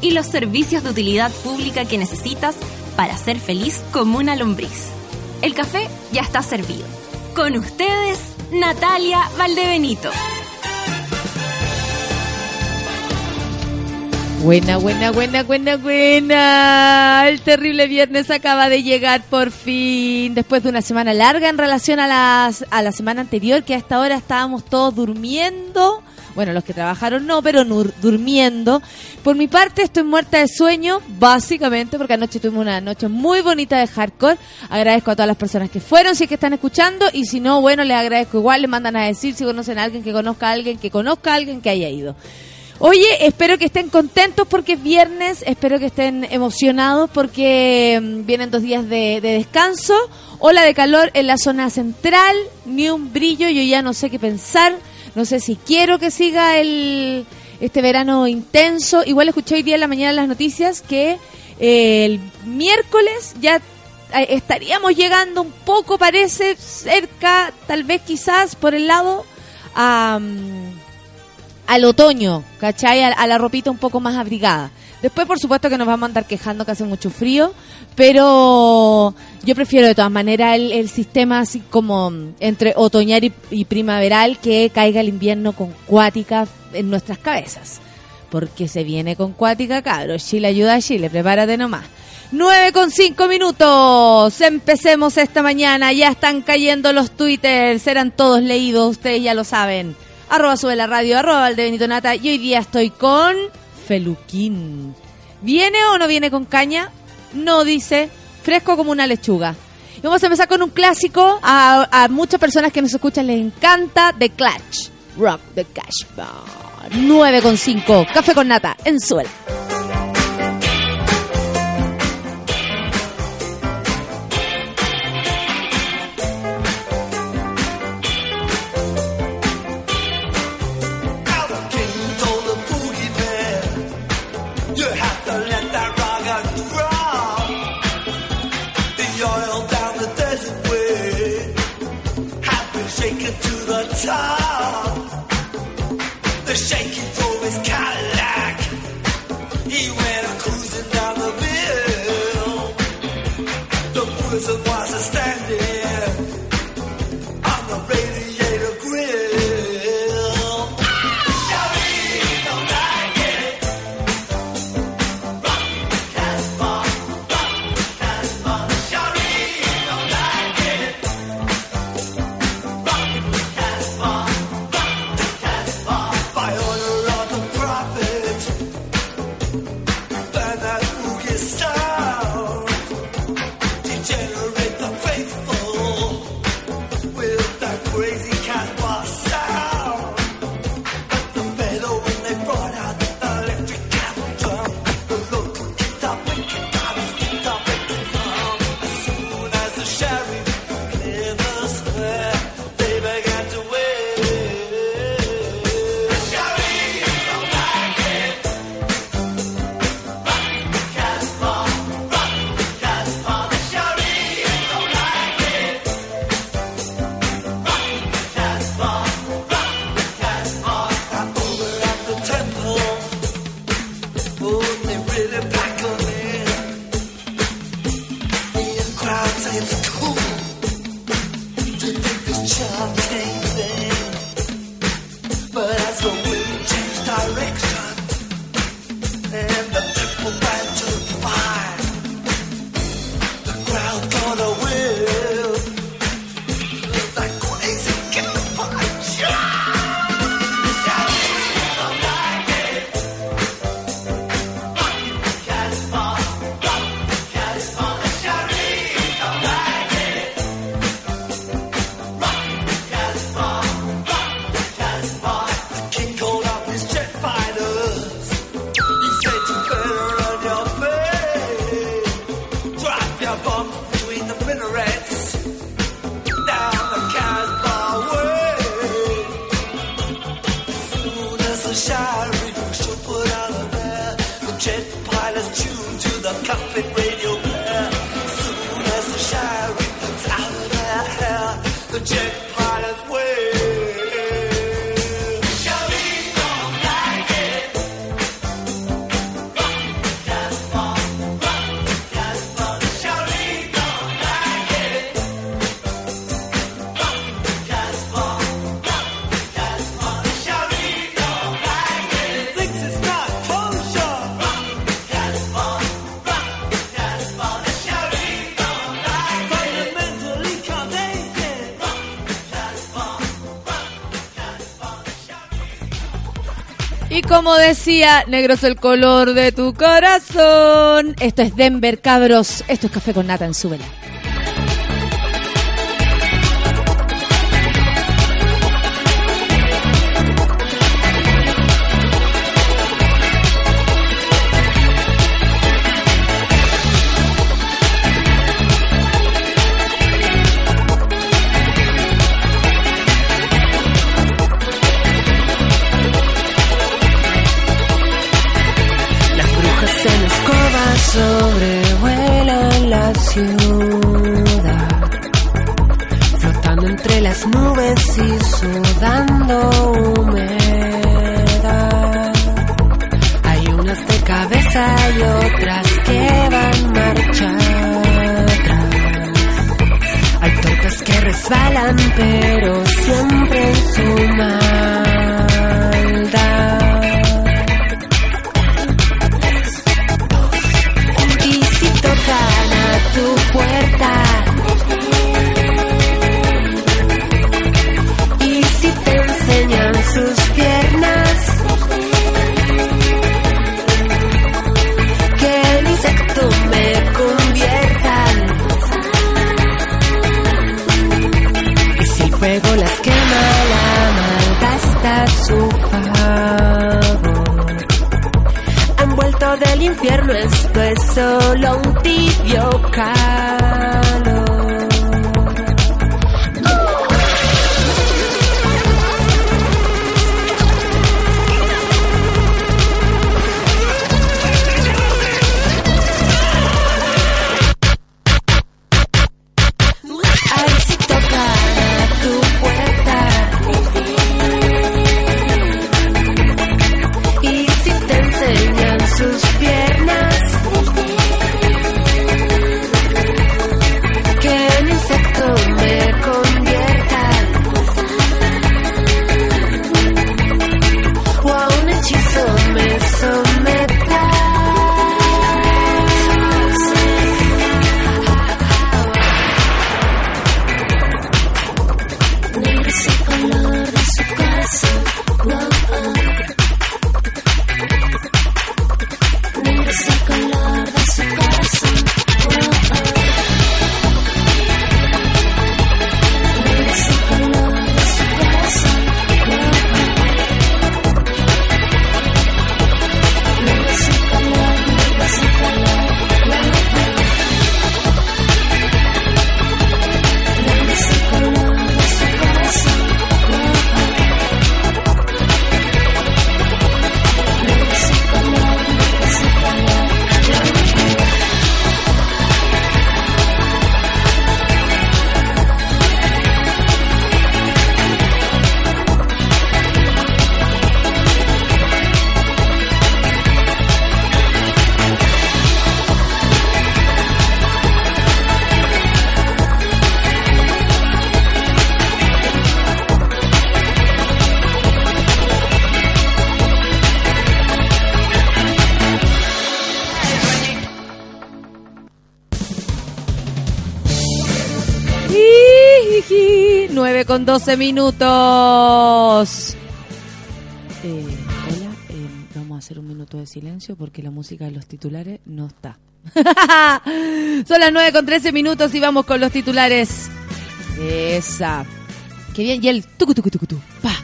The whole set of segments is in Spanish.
y los servicios de utilidad pública que necesitas para ser feliz como una lombriz. El café ya está servido. Con ustedes, Natalia Valdebenito. Buena, buena, buena, buena, buena. El terrible viernes acaba de llegar por fin, después de una semana larga en relación a, las, a la semana anterior, que a esta hora estábamos todos durmiendo. Bueno, los que trabajaron no, pero durmiendo. Por mi parte, estoy muerta de sueño, básicamente, porque anoche tuvimos una noche muy bonita de hardcore. Agradezco a todas las personas que fueron, si es que están escuchando, y si no, bueno, les agradezco igual, le mandan a decir si conocen a alguien que conozca a alguien que conozca a alguien que haya ido. Oye, espero que estén contentos porque es viernes, espero que estén emocionados porque mm, vienen dos días de, descanso, ola de calor en la zona central, ni un brillo, yo ya no sé qué pensar, no sé si quiero que siga el este verano intenso. Igual escuché hoy día en la mañana las noticias que eh, el miércoles ya eh, estaríamos llegando un poco, parece, cerca, tal vez quizás por el lado a... Al otoño, ¿cachai? A, la ropita un poco más abrigada. Después, por supuesto, que nos vamos a andar quejando que hace mucho frío, pero yo prefiero de todas maneras el, sistema así como entre otoñal y, primaveral que caiga el invierno con cuática en nuestras cabezas. Porque se viene con cuática, cabros. Chile ayuda a Chile, prepárate nomás. 9 con 5 minutos. Empecemos esta mañana. Ya están cayendo los twitters. Serán todos leídos, ustedes ya lo saben arroba sube radio, arroba el de Benito Nata. Y hoy día estoy con Feluquín. ¿Viene o no viene con caña? No dice, fresco como una lechuga. Y vamos a empezar con un clásico. A, muchas personas que nos escuchan les encanta The Clutch. Rock the Cash Bar. 9,5. Café con nata en suelo. Como decía, negro es el color de tu corazón. Esto es Denver, cabros. Esto es Café con Nata en Súbela. Con 12 minutos. Eh, hola, eh, vamos a hacer un minuto de silencio porque la música de los titulares no está. Son las 9 con 13 minutos y vamos con los titulares. Esa. Qué bien. Y el tucu tucu tucu tu. Pa.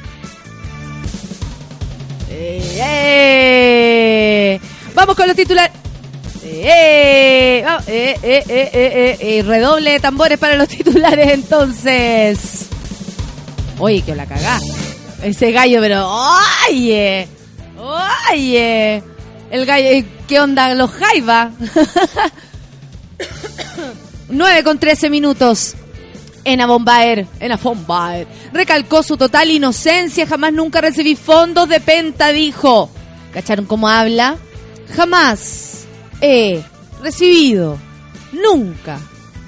Eh, vamos con los titulares. Eh, eh, eh, eh, eh, redoble de tambores para los titulares entonces. Oye, que la cagá. Ese gallo, pero. ¡Ay! valle. El gallo, eh, ¿qué onda los jaiba? 9 con 13 minutos. En Bombaer, en Bombaer, recalcó su total inocencia, jamás nunca recibí fondos de penta, dijo. ¿Cacharon cómo habla? Jamás he recibido, nunca,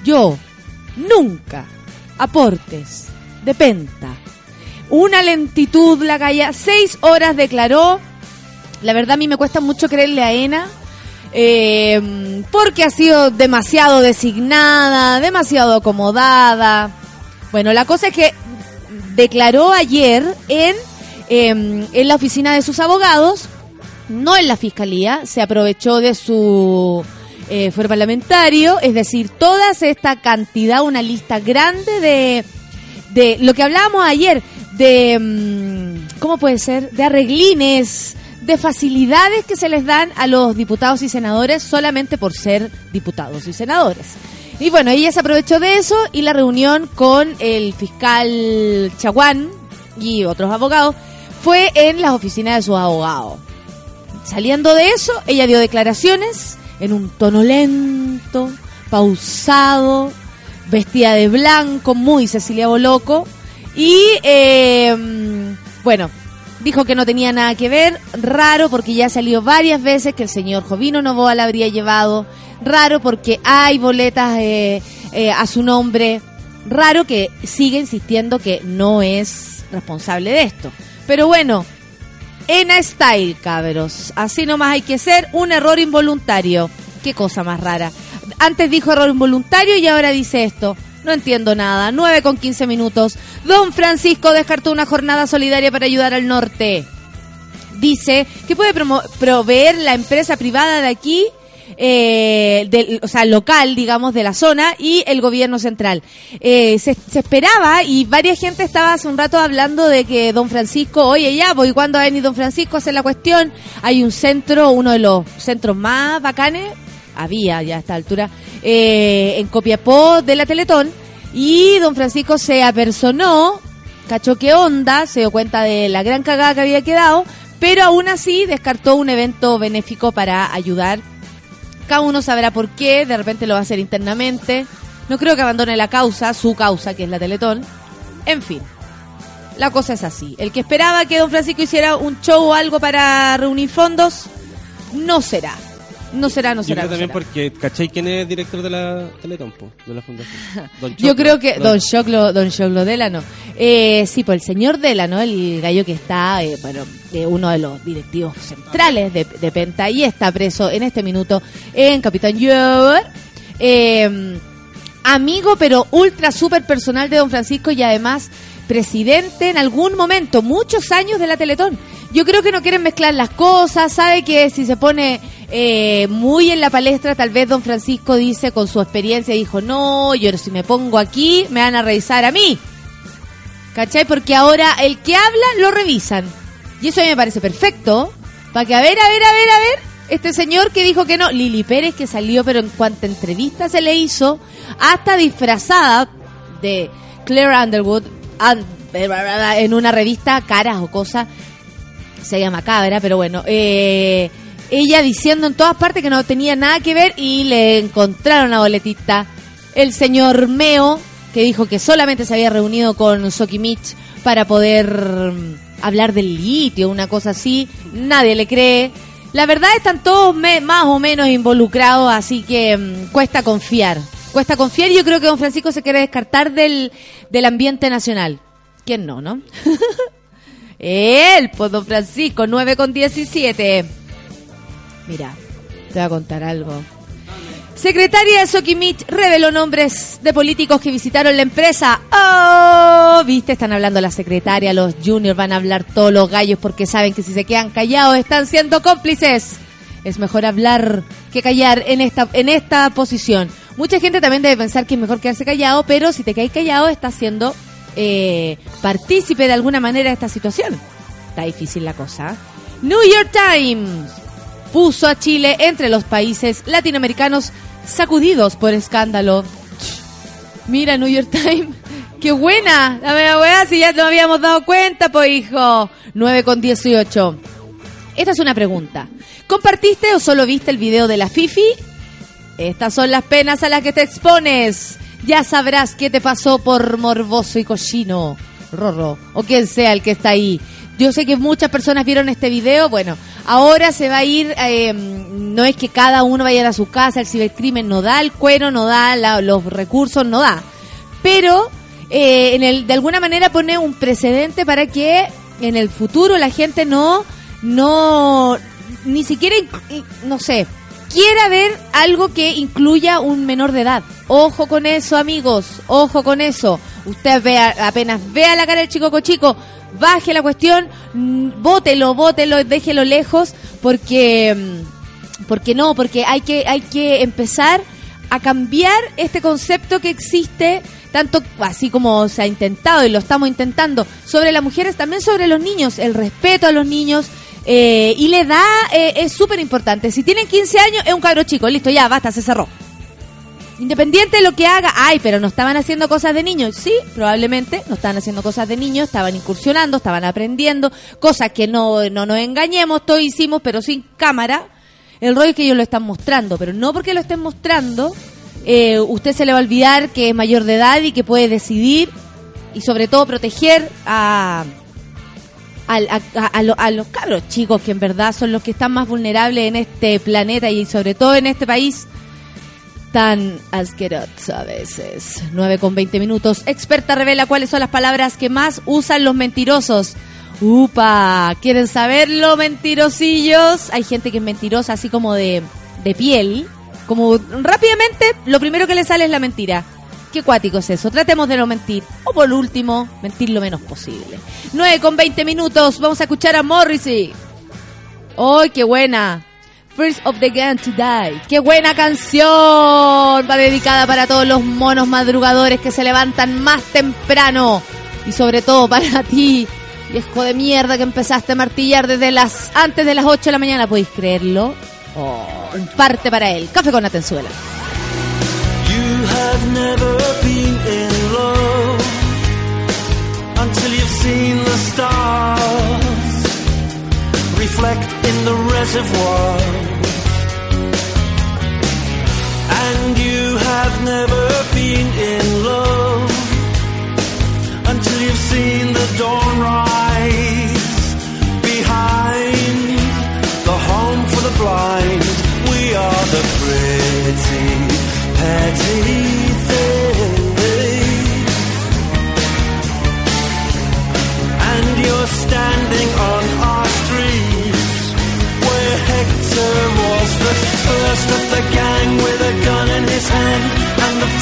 yo, nunca, aportes de penta. Una lentitud la calla, seis horas declaró. La verdad a mí me cuesta mucho creerle a Ena eh, porque ha sido demasiado designada, demasiado acomodada. Bueno, la cosa es que declaró ayer en, em, en la oficina de sus abogados, no en la fiscalía, se aprovechó de su eh, fue parlamentario, es decir, toda esta cantidad, una lista grande de, de lo que hablábamos ayer, de, em, ¿cómo puede ser? De arreglines, de facilidades que se les dan a los diputados y senadores solamente por ser diputados y senadores. Y bueno, ella se aprovechó de eso y la reunión con el fiscal Chaguán y otros abogados fue en las oficinas de su abogado. Saliendo de eso, ella dio declaraciones en un tono lento, pausado, vestida de blanco, muy Cecilia Boloco. Y eh, bueno, dijo que no tenía nada que ver, raro porque ya salió varias veces que el señor Jovino Novoa la habría llevado, raro porque hay boletas eh, eh, a su nombre, raro que sigue insistiendo que no es responsable de esto. Pero bueno, Ena Style, cabros, así nomás hay que ser un error involuntario. Qué cosa más rara. Antes dijo error involuntario y ahora dice esto. No entiendo nada. 9 con 15 minutos. Don Francisco descartó una jornada solidaria para ayudar al norte. Dice que puede proveer la empresa privada de aquí, eh, o sea, local, digamos, de la zona y el gobierno central. Eh, se, esperaba y varias gente estaba hace un rato hablando de que don Francisco, oye ya, voy cuando va a venir don Francisco a la cuestión. Hay un centro, uno de los centros más bacanes, había ya a esta altura, eh, en Copiapó de la Teletón y don Francisco se apersonó, cachó qué onda, se dio cuenta de la gran cagada que había quedado, pero aún así descartó un evento benéfico para ayudar. Cada uno sabrá por qué, de repente lo va a hacer internamente. No creo que abandone la causa, su causa, que es la Teletón. En fin, la cosa es así. El que esperaba que don Francisco hiciera un show o algo para reunir fondos, no será. No será, no será. Yo creo también porque, ¿cachai quién es director de la Teletón, de la fundación? Don Yo creo que Don Choclo, Don Choclo Delano. Eh, sí, pues el señor Delano, el gallo que está, eh, bueno, eh, uno de los directivos centrales de, Penta y está preso en este minuto en Capitán Jover. Eh, amigo, pero ultra super personal de Don Francisco y además presidente en algún momento, muchos años de la Teletón. Yo creo que no quieren mezclar las cosas, sabe que si se pone eh, muy en la palestra, tal vez don Francisco dice con su experiencia, dijo, no, yo si me pongo aquí, me van a revisar a mí. ¿Cachai? Porque ahora el que habla lo revisan. Y eso a mí me parece perfecto. Para que, a ver, a ver, a ver, a ver, este señor que dijo que no, Lili Pérez que salió, pero en cuanto entrevista se le hizo, hasta disfrazada de Claire Underwood, en una revista, caras o cosas, se llama Cabra, pero bueno, eh, ella diciendo en todas partes que no tenía nada que ver y le encontraron la boletita. El señor Meo, que dijo que solamente se había reunido con Sokimich para poder mm, hablar del litio, una cosa así, nadie le cree. La verdad están todos más o menos involucrados, así que mm, cuesta confiar. Cuesta confiar y yo creo que don Francisco se quiere descartar del, del ambiente nacional. ¿Quién no, no? Él, pues don Francisco, 9 con 17. Mira, te voy a contar algo. Secretaria de Sokimich reveló nombres de políticos que visitaron la empresa. ¡Oh! ¿Viste? Están hablando la secretaria, los juniors van a hablar todos los gallos porque saben que si se quedan callados están siendo cómplices. Es mejor hablar que callar en esta, en esta posición. Mucha gente también debe pensar que es mejor quedarse callado, pero si te caes callado estás siendo eh, partícipe de alguna manera de esta situación. Está difícil la cosa. New York Times puso a Chile entre los países latinoamericanos sacudidos por escándalo. Mira, New York Times. ¡Qué buena! La mega weá, si ya nos habíamos dado cuenta, pues hijo. 9 con 18. esta es una pregunta. ¿Compartiste o solo viste el video de la Fifi? Estas son las penas a las que te expones. Ya sabrás qué te pasó por morboso y cochino, Rorro, o quien sea el que está ahí. Yo sé que muchas personas vieron este video. Bueno, ahora se va a ir. Eh, no es que cada uno vaya a su casa, el cibercrimen no da el cuero, no da los recursos, no da. Pero eh, en el, de alguna manera pone un precedente para que en el futuro la gente no, no, ni siquiera, no sé, quiera ver algo que incluya un menor de edad. Ojo con eso, amigos, ojo con eso. Usted vea, apenas vea la cara del chico cochico, baje la cuestión, mm, bótelo, bótelo, déjelo lejos, porque, mm, porque no, porque hay que, hay que empezar a cambiar este concepto que existe tanto así como se ha intentado y lo estamos intentando sobre las mujeres, también sobre los niños, el respeto a los niños, eh, y le da, eh, es súper importante. Si tienen 15 años, es un cabro chico, listo, ya, basta, se cerró. Independiente de lo que haga, ay, pero no estaban haciendo cosas de niños. Sí, probablemente no estaban haciendo cosas de niños, estaban incursionando, estaban aprendiendo, cosas que no, no nos engañemos, todo hicimos, pero sin cámara. El rollo es que ellos lo están mostrando, pero no porque lo estén mostrando, eh, usted se le va a olvidar que es mayor de edad y que puede decidir y sobre todo proteger a, a, los cabros chicos que en verdad son los que están más vulnerables en este planeta y sobre todo en este país tan asqueroso a veces. 9 con 20 minutos. Experta revela cuáles son las palabras que más usan los mentirosos. Upa, ¿quieren saberlo, mentirosillos? Hay gente que es mentirosa así como de, de piel. Como rápidamente, lo primero que le sale es la mentira. Qué cuático es eso. Tratemos de no mentir. O por último, mentir lo menos posible. 9 con 20 minutos. Vamos a escuchar a Morrissey. ¡Ay, qué buena! First of the Gun to Die. ¡Qué buena canción! Va dedicada para todos los monos madrugadores que se levantan más temprano. Y sobre todo para ti, viejo de mierda que empezaste a martillar desde las antes de las 8 de la mañana. ¿Podéis creerlo? Oh, parte para él. Café con Atenzuela. Have never been in love until you've seen the stars reflect in the reservoir. And you have never been in love until you've seen the dawn rise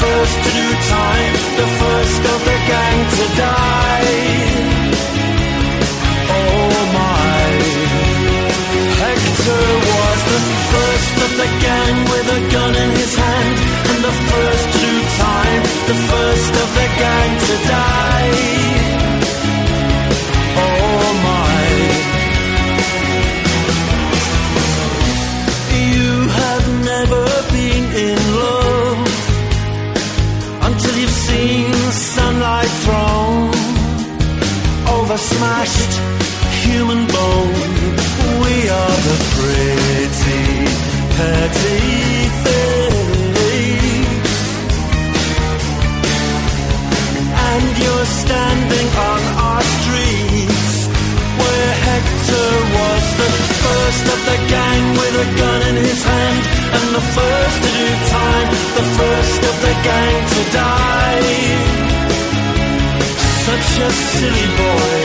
first to do time, the first of the gang to die. The first of the gang to die. Oh my. You have never been in love until you've seen sunlight thrown over smashed human bone. We are the pretty, petty standing on our streets Where Hector was the first of the gang with a gun in his hand And the first to do time, the first of the gang to die. Such a silly boy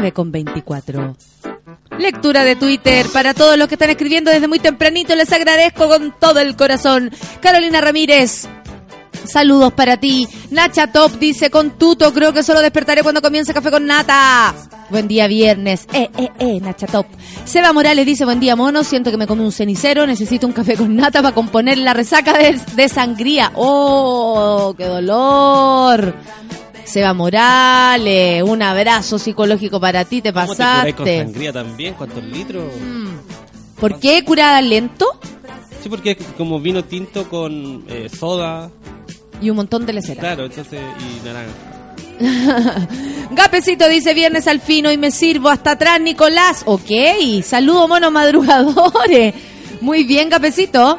9 con 24. Lectura de Twitter para todos los que están escribiendo desde muy tempranito. Les agradezco con todo el corazón. Carolina Ramírez. Saludos para ti. Nacha Top dice, con tuto creo que solo despertaré cuando comience Café con Nata. Buen día viernes. Eh, eh, eh, Nacha Top. Seba Morales dice, buen día mono, siento que me comí un cenicero, necesito un café con nata para componer la resaca de, de sangría. Oh, qué dolor. Seba Morales, un abrazo psicológico para ti, te ¿Cómo te con pasaste. sangría también? ¿Cuántos litros? ¿Por qué curada lento? Sí, porque es como vino tinto con eh, soda, Y un montón de lecera. claro, entonces, y naranja. Gapecito dice viernes al fino y me sirvo hasta atrás, Nicolás. Ok, saludo monos madrugadores. Muy bien, Gapecito.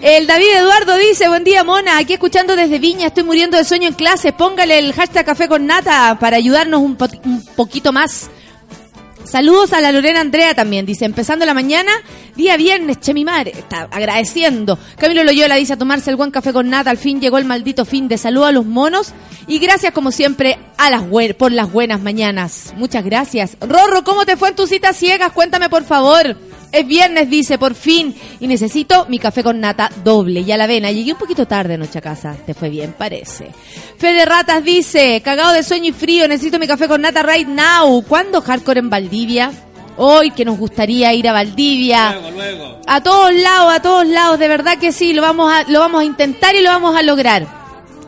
El David Eduardo dice, buen día mona, aquí escuchando desde Viña, estoy muriendo de sueño en clase, póngale el hashtag café con nata para ayudarnos un, po- un poquito más. Saludos a la Lorena Andrea también, dice, empezando la mañana, día viernes, che mi madre, está agradeciendo. Camilo Loyola dice, a tomarse el buen café con nata, al fin llegó el maldito fin de saludo a los monos y gracias como siempre a las por las buenas mañanas. Muchas gracias. Rorro, ¿cómo te fue en tus citas ciegas? Cuéntame por favor. Es viernes, dice, por fin. Y necesito mi café con nata doble y a la avena. Llegué un poquito tarde anoche a casa. Te fue bien, parece. Fede Ratas dice, cagado de sueño y frío, necesito mi café con nata right now. ¿Cuándo hardcore en Valdivia? Hoy que nos gustaría ir a Valdivia. Luego, luego. A todos lados, a todos lados, de verdad que sí, lo vamos a, lo vamos a intentar y lo vamos a lograr.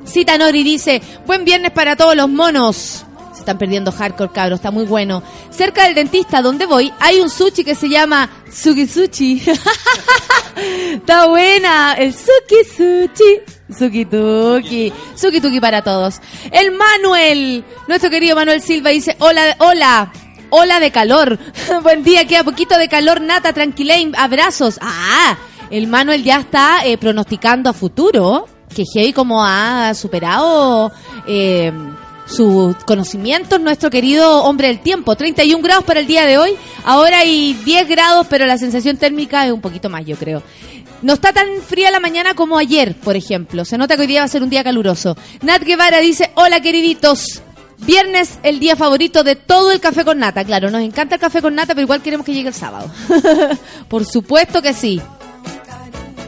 Cita Nori dice, buen viernes para todos los monos. Están perdiendo hardcore, cabros, está muy bueno. Cerca del dentista donde voy hay un sushi que se llama Suki Sushi. está buena, el Suki Sushi. Suki Tuki. Suki Tuki para todos. El Manuel, nuestro querido Manuel Silva dice, hola, hola. Hola de calor. Buen día, queda poquito de calor, Nata, tranquilein, abrazos. Ah, el Manuel ya está eh, pronosticando a futuro que Heavy como ha superado eh, sus conocimientos, nuestro querido hombre del tiempo. 31 grados para el día de hoy, ahora hay 10 grados, pero la sensación térmica es un poquito más, yo creo. No está tan fría la mañana como ayer, por ejemplo. Se nota que hoy día va a ser un día caluroso. Nat Guevara dice, hola queriditos. Viernes, el día favorito de todo el café con nata. Claro, nos encanta el café con nata, pero igual queremos que llegue el sábado. por supuesto que sí.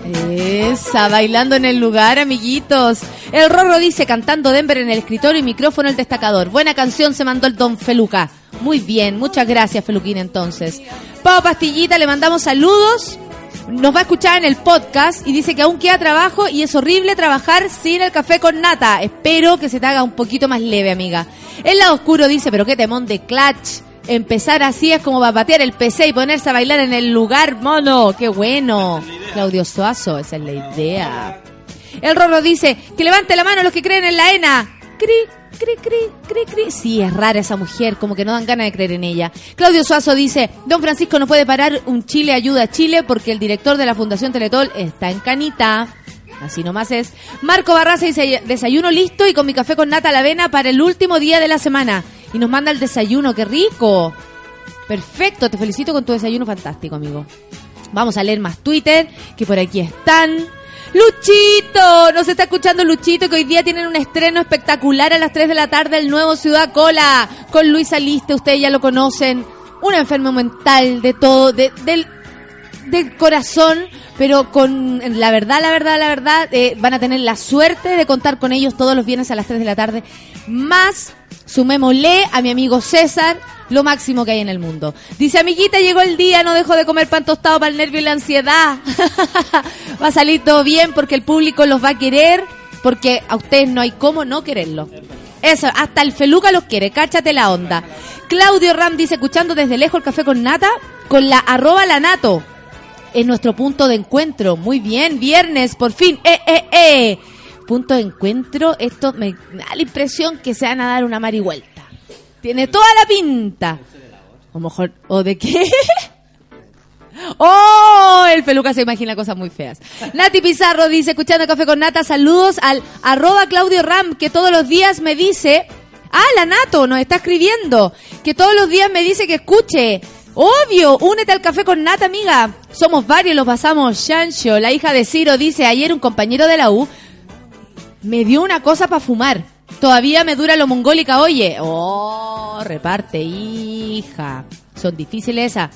Esa, bailando en el lugar, amiguitos. El Rorro dice, cantando Denver en el escritorio y micrófono el destacador. Buena canción se mandó el Don Feluca. Muy bien, muchas gracias, Feluquín, entonces. Pau Pastillita, le mandamos saludos. Nos va a escuchar en el podcast y dice que aún queda trabajo y es horrible trabajar sin el café con nata. Espero que se te haga un poquito más leve, amiga. El lado oscuro dice, pero qué temón de clutch. Empezar así es como para patear el PC y ponerse a bailar en el lugar, mono. Qué bueno. Claudio Suazo, esa es la idea. El Rorro dice, que levante la mano los que creen en la ENA. Cri, cri, cri, cri, cri. Sí, es rara esa mujer, como que no dan ganas de creer en ella. Claudio Suazo dice, Don Francisco no puede parar un Chile ayuda a Chile porque el director de la Fundación Teletol está en canita. Así nomás es. Marco Barraza dice, desayuno listo y con mi café con nata a la avena para el último día de la semana. Y nos manda el desayuno, qué rico. Perfecto, te felicito con tu desayuno fantástico, amigo. Vamos a leer más Twitter, que por aquí están. Luchito, nos está escuchando Luchito, que hoy día tienen un estreno espectacular a las 3 de la tarde, el nuevo Ciudad Cola, con Luis Aliste, ustedes ya lo conocen, un enfermo mental de todo, de, del, del corazón, pero con la verdad, la verdad, la verdad, eh, van a tener la suerte de contar con ellos todos los viernes a las 3 de la tarde, más sumémosle a mi amigo César, lo máximo que hay en el mundo. Dice, amiguita, llegó el día, no dejo de comer pan tostado para el nervio y la ansiedad. va a salir todo bien porque el público los va a querer, porque a ustedes no hay cómo no quererlo. Eso, hasta el feluca los quiere, cáchate la onda. Claudio Ram dice, escuchando desde lejos el café con nata, con la arroba la nato. Es nuestro punto de encuentro. Muy bien, viernes, por fin. ¡Eh, eh, eh! Punto de encuentro, esto me da la impresión que se van a dar una marihuelta. Tiene toda la pinta. O mejor, ¿o de qué? ¡Oh! El peluca se imagina cosas muy feas. Nati Pizarro dice, escuchando Café con Nata, saludos al arroba Claudio Ram, que todos los días me dice... Ah, la Nato nos está escribiendo, que todos los días me dice que escuche. Obvio, únete al Café con Nata, amiga. Somos varios, los pasamos. Shancho, la hija de Ciro, dice, ayer un compañero de la U Me dio una cosa para fumar. Todavía me dura lo mongólica, oye. Oh, reparte, hija. Son difíciles esas.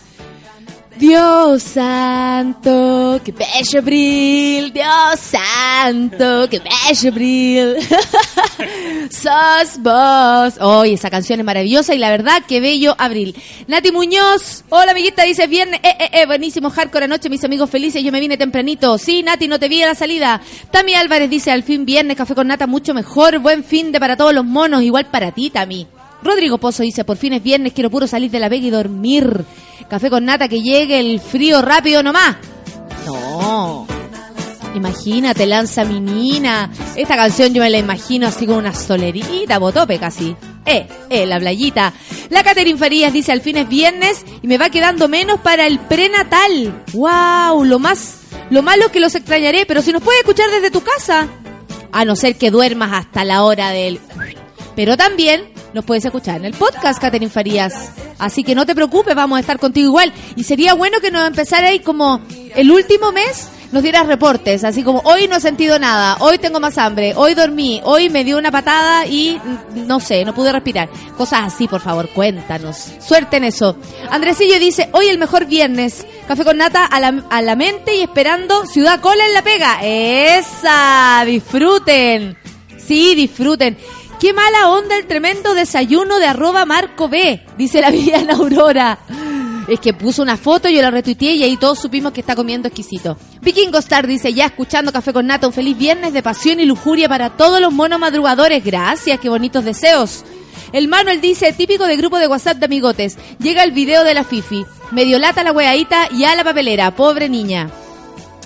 Dios santo, que bello abril, Dios santo, que bello abril. Sos vos. Oye, esa canción es maravillosa y la verdad, que bello abril. Nati Muñoz, hola amiguita, dice viernes, eh, eh, eh, buenísimo, hardcore anoche, mis amigos felices, yo me vine tempranito. Sí, Nati, no te vi a la salida. Tami Álvarez dice, al fin viernes, café con nata, mucho mejor, buen fin de para todos los monos, igual para ti, Tami. Rodrigo Pozo dice, por fin es viernes, quiero puro salir de la vega y dormir. Café con nata, que llegue el frío rápido nomás. No. Imagínate, lanza mi nina. Esta canción yo me la imagino así con una solerita, botope casi. Eh, eh, la playita. La Caterin Farías dice, al fin es viernes y me va quedando menos para el prenatal. Wow, lo más, lo malo es que los extrañaré, pero si nos puedes escuchar desde tu casa. A no ser que duermas hasta la hora del... Pero también nos puedes escuchar en el podcast, Caterin Farías. Así que no te preocupes, vamos a estar contigo igual. Y sería bueno que nos empezara ahí como el último mes, nos dieras reportes, así como hoy no he sentido nada, hoy tengo más hambre, hoy dormí, hoy me dio una patada y no sé, no pude respirar. Cosas así, por favor, cuéntanos. Suerte en eso. Andresillo dice, hoy el mejor viernes, café con nata a la, a la mente y esperando Ciudad Cola en la pega. Esa, disfruten. Sí, disfruten. Qué mala onda el tremendo desayuno de arroba Marco B, dice la Viviana Aurora. Es que puso una foto, yo la retuiteé y ahí todos supimos que está comiendo exquisito. Vikingo Star dice, ya escuchando Café con Nata, un feliz viernes de pasión y lujuria para todos los monos madrugadores. Gracias, qué bonitos deseos. El Manuel dice, típico de grupo de WhatsApp de amigotes. Llega el video de la Fifi. Medio lata la weadita y a la papelera. Pobre niña.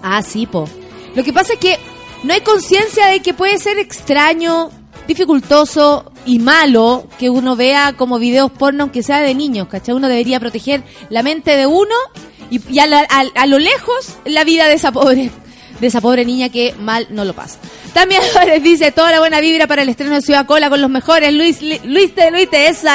Ah, sí, po. Lo que pasa es que no hay conciencia de que puede ser extraño, dificultoso y malo que uno vea como videos porno, aunque sea de niños, ¿cachai? Uno debería proteger la mente de uno y, y a, la- a- a lo lejos la vida de esa pobre de esa pobre niña que mal no lo pasa. También Álvarez dice, toda la buena vibra para el estreno de Ciudad Cola con los mejores, Luis, Luis de Luis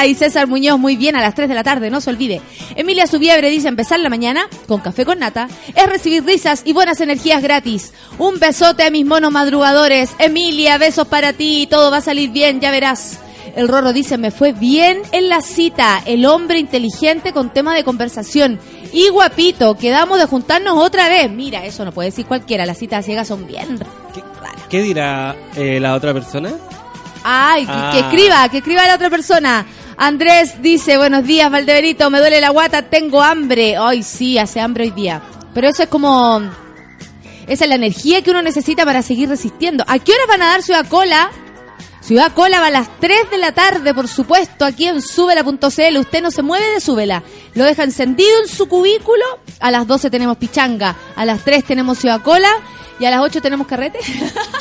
y César Muñoz, muy bien, a las 3 de la tarde, no se olvide. Emilia Subiebre dice, empezar la mañana con café con nata, es recibir risas y buenas energías gratis. Un besote a mis monos madrugadores. Emilia, besos para ti, todo va a salir bien, ya verás. El Rorro dice, me fue bien en la cita, el hombre inteligente con tema de conversación. Y guapito, quedamos de juntarnos otra vez. Mira, eso no puede decir cualquiera, las citas ciegas son bien ¿Qué, raras. qué dirá eh, la otra persona? Ay, que, Ah. que escriba, que escriba la otra persona. Andrés dice, buenos días, Valdeberito, me duele la guata, tengo hambre. Ay, sí, hace hambre hoy día. Pero eso es como... Esa es la energía que uno necesita para seguir resistiendo. ¿A qué horas van a dar Ciudad Cola? Ciudad Cola va a las 3 de la tarde, por supuesto, aquí en subela.cl. Usted no se mueve de Súbela. Lo deja encendido en su cubículo. A las 12 tenemos Pichanga. A las 3 tenemos Ciudad Cola. Y a las 8 tenemos Carrete.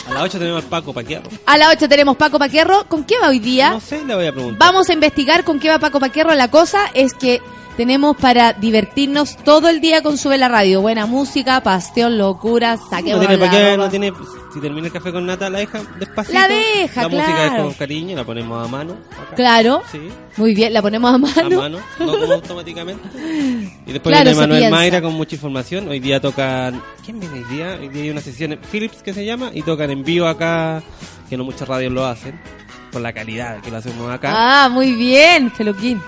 A las 8 tenemos Paco Paquierro. a las 8 tenemos Paco Paquerro. ¿Con qué va hoy día? No sé, le voy a preguntar. Vamos a investigar con qué va Paco Paquerro. La cosa es que tenemos para divertirnos todo el día con Sube la Radio. Buena música, pasión, locura, No saquemos tiene la qué, no tiene. Si termina el café con nata, la deja despacito. La deja, La música es con cariño, la ponemos a mano. acá. Claro, Sí, muy bien, la ponemos a a mano. mano, no como automáticamente. Y después Claro, viene Manuel piensa. Mayra con mucha información. Hoy día tocan. ¿Quién viene hoy día? Hoy día hay una sesión en Philips que se llama y tocan en vivo acá, que no muchas radios lo hacen, por la calidad que lo hacemos acá. Ah, muy bien, Feluquín.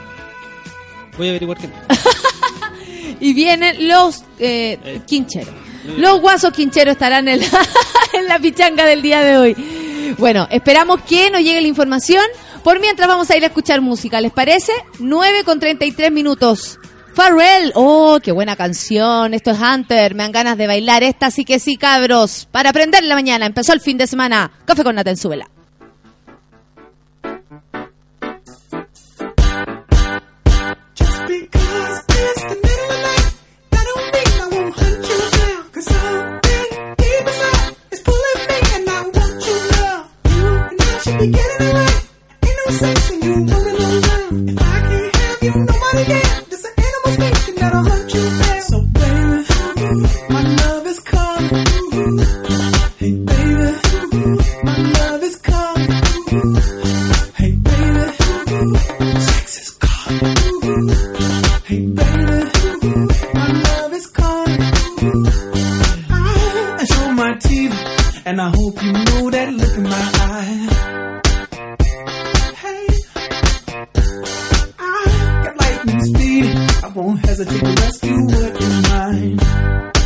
Voy a averiguar quién. Y vienen los eh, Eh. quincheros. Los guasos quincheros estarán en la, en la pichanga del día de hoy. Bueno, esperamos que nos llegue la información. Por mientras vamos a ir a escuchar música, ¿les parece? 9 con 33 minutos. Farrell, oh, qué buena canción. Esto es Hunter, me dan ganas de bailar esta, sí que sí, cabros. Para aprender la mañana, empezó el fin de semana. Café con nata because it's the won't hesitate to rescue what you mine.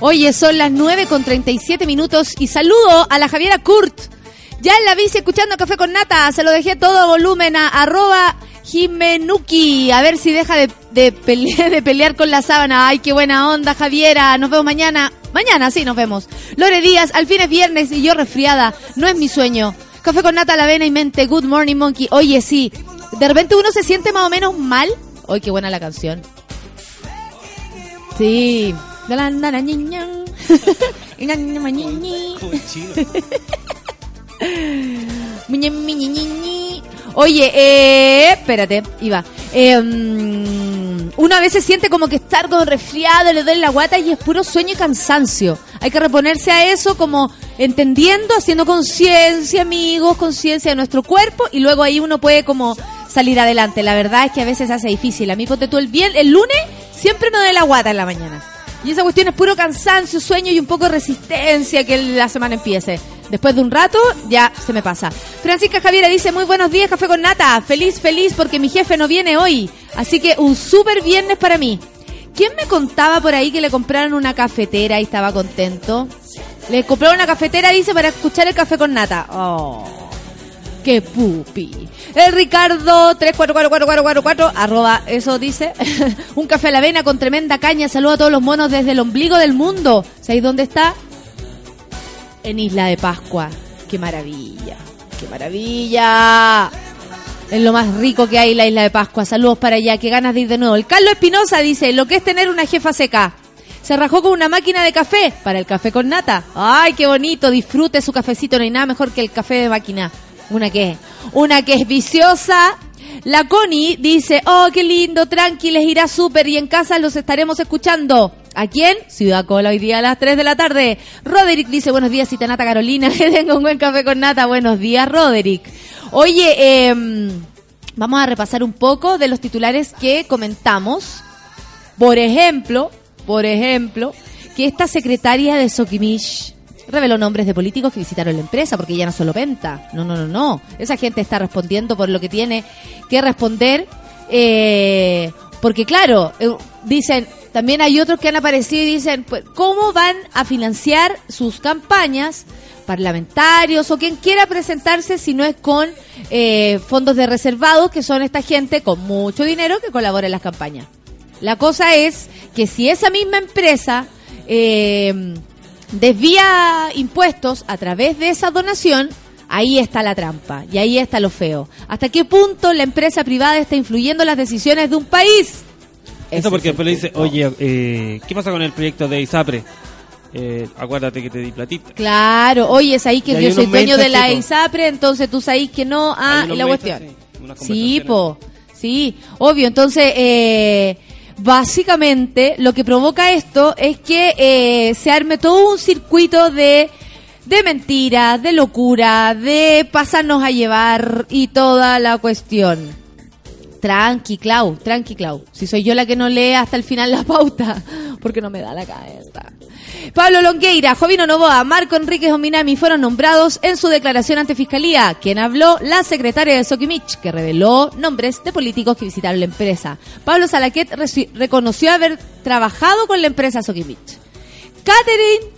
Oye, son las 9 con 37 minutos y saludo a la Javiera Kurt. Ya en la bici escuchando Café con Nata, se lo dejé todo volumen a arroba Jimenuki. A ver si deja de, pelear, con la sábana. Ay, qué buena onda, Javiera. Nos vemos mañana. Mañana, sí, nos vemos. Lore Díaz, al fin es viernes y yo resfriada. No es mi sueño. Café con Nata, la vena y mente. Good morning, monkey. Oye, sí. De repente uno se siente más o menos mal. Ay, qué buena la canción. Sí. Oye, eh, espérate, iba. Eh, um, una vez se siente como que estar con resfriado, le duele la guata y es puro sueño y cansancio. Hay que reponerse a eso como entendiendo, haciendo conciencia, amigos, conciencia de nuestro cuerpo y luego ahí uno puede como salir adelante. La verdad es que a veces hace difícil. A mí ponte tú el, bien, el lunes Siempre me duele la guata en la mañana. Y esa cuestión es puro cansancio, sueño y un poco de resistencia que la semana empiece. Después de un rato ya se me pasa. Francisca Javiera dice, muy buenos días, café con nata. Feliz, feliz porque mi jefe no viene hoy. Así que un súper viernes para mí. ¿Quién me contaba por ahí que le compraron una cafetera y estaba contento? Le compraron una cafetera, dice, para escuchar el café con nata. Oh que pupi. El Ricardo 344444 arroba, eso dice, un café a la avena con tremenda caña, saludo a todos los monos desde el ombligo del mundo. ¿Sabéis dónde está? En Isla de Pascua. ¡Qué maravilla! ¡Qué maravilla! Es lo más rico que hay la Isla de Pascua. Saludos para allá, que ganas de ir de nuevo. El Carlos Espinosa dice, lo que es tener una jefa seca. Se rajó con una máquina de café para el café con nata. ¡Ay, qué bonito! Disfrute su cafecito, no hay nada mejor que el café de máquina. Una que una que es viciosa. La Connie dice, oh, qué lindo, tranqui, les irá súper y en casa los estaremos escuchando. ¿A quién? Ciudad Cola, hoy día a las 3 de la tarde. Roderick dice, buenos días, cita Nata Carolina, que tengo un buen café con nata. Buenos días, Roderick. Oye, em, vamos a repasar un poco de los titulares que comentamos. Por ejemplo, por ejemplo, que esta secretaria de Sokimish reveló nombres de políticos que visitaron la empresa, porque ella no solo venta. No, no, no, no. Esa gente está respondiendo por lo que tiene que responder. eh, porque claro, eh, dicen, también hay otros que han aparecido y dicen, pues, ¿cómo van a financiar sus campañas? parlamentarios o quien quiera presentarse si no es con eh, fondos de reservados, que son esta gente con mucho dinero que colabora en las campañas. La cosa es que si esa misma empresa eh, desvía impuestos a través de esa donación, ahí está la trampa y ahí está lo feo. ¿Hasta qué punto la empresa privada está influyendo en las decisiones de un país? Eso porque después le dice, oye, eh, ¿qué pasa con el proyecto de ISAPRE? Eh, acuérdate que te di platita. Claro, oye, es ahí que yo soy dueño de la po. ISAPRE, entonces tú sabes que no, ah, y la cuestión. sí, Sí, po, sí, obvio. Entonces, eh, básicamente lo que provoca esto es que eh, se arme todo un circuito de, de mentiras, de locura, de pasarnos a llevar y toda la cuestión. Tranqui, Clau, tranqui, Clau. Si soy yo la que no lee hasta el final la pauta, porque no me da la cabeza. Pablo Longueira, Jovino Novoa, Marco Enríquez Ominami fueron nombrados en su declaración ante Fiscalía. Quien habló, la secretaria de Sokimich, que reveló nombres de políticos que visitaron la empresa. Pablo Salaquet reconoció haber trabajado con la empresa Sokimich. Catherine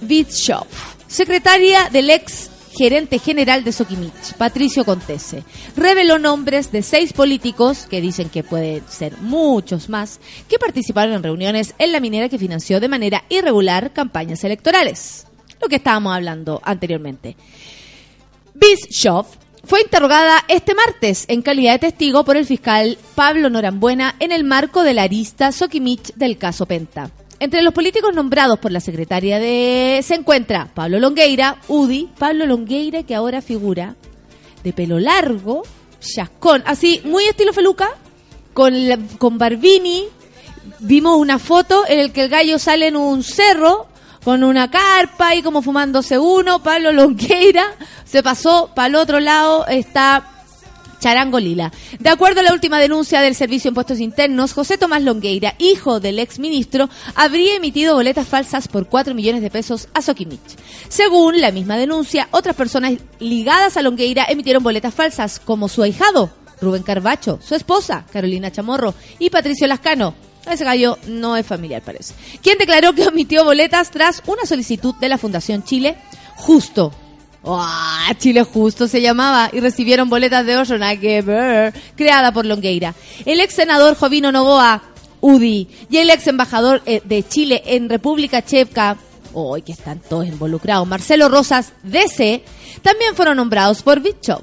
Bischoff, secretaria del ex gerente general de Sokimich, Patricio Contese, reveló nombres de seis políticos, que dicen que pueden ser muchos más, que participaron en reuniones en la minera que financió de manera irregular campañas electorales. Lo que estábamos hablando anteriormente. Bischoff fue interrogada este martes en calidad de testigo por el fiscal Pablo Norambuena en el marco de la arista Sokimich del caso Penta. Entre los políticos nombrados por la secretaria de se encuentra Pablo Longueira, UDI, Pablo Longueira que ahora figura de pelo largo, chascón, así muy estilo feluca, con, la- con Barbini. Vimos una foto en el que el gallo sale en un cerro con una carpa y como fumándose uno. Pablo Longueira se pasó para el otro lado, está Charango Lila. De acuerdo a la última denuncia del Servicio de Impuestos Internos, José Tomás Longueira, hijo del ex ministro, habría emitido boletas falsas por 4 millones de pesos a Sokimich. Según la misma denuncia, otras personas ligadas a Longueira emitieron boletas falsas, como su ahijado, Rubén Carbacho, su esposa, Carolina Chamorro, y Patricio Lascano. Ese gallo no es familiar, parece. Quien declaró que omitió boletas tras una solicitud de la Fundación Chile Justo, ¡Ah! Chile Justo se llamaba y recibieron boletas de ver, creada por Longueira. El ex senador Jovino Novoa, UDI, y el ex embajador eh, de Chile en República Checa, hoy que están todos involucrados, Marcelo Rosas, DC, también fueron nombrados por Bischoff.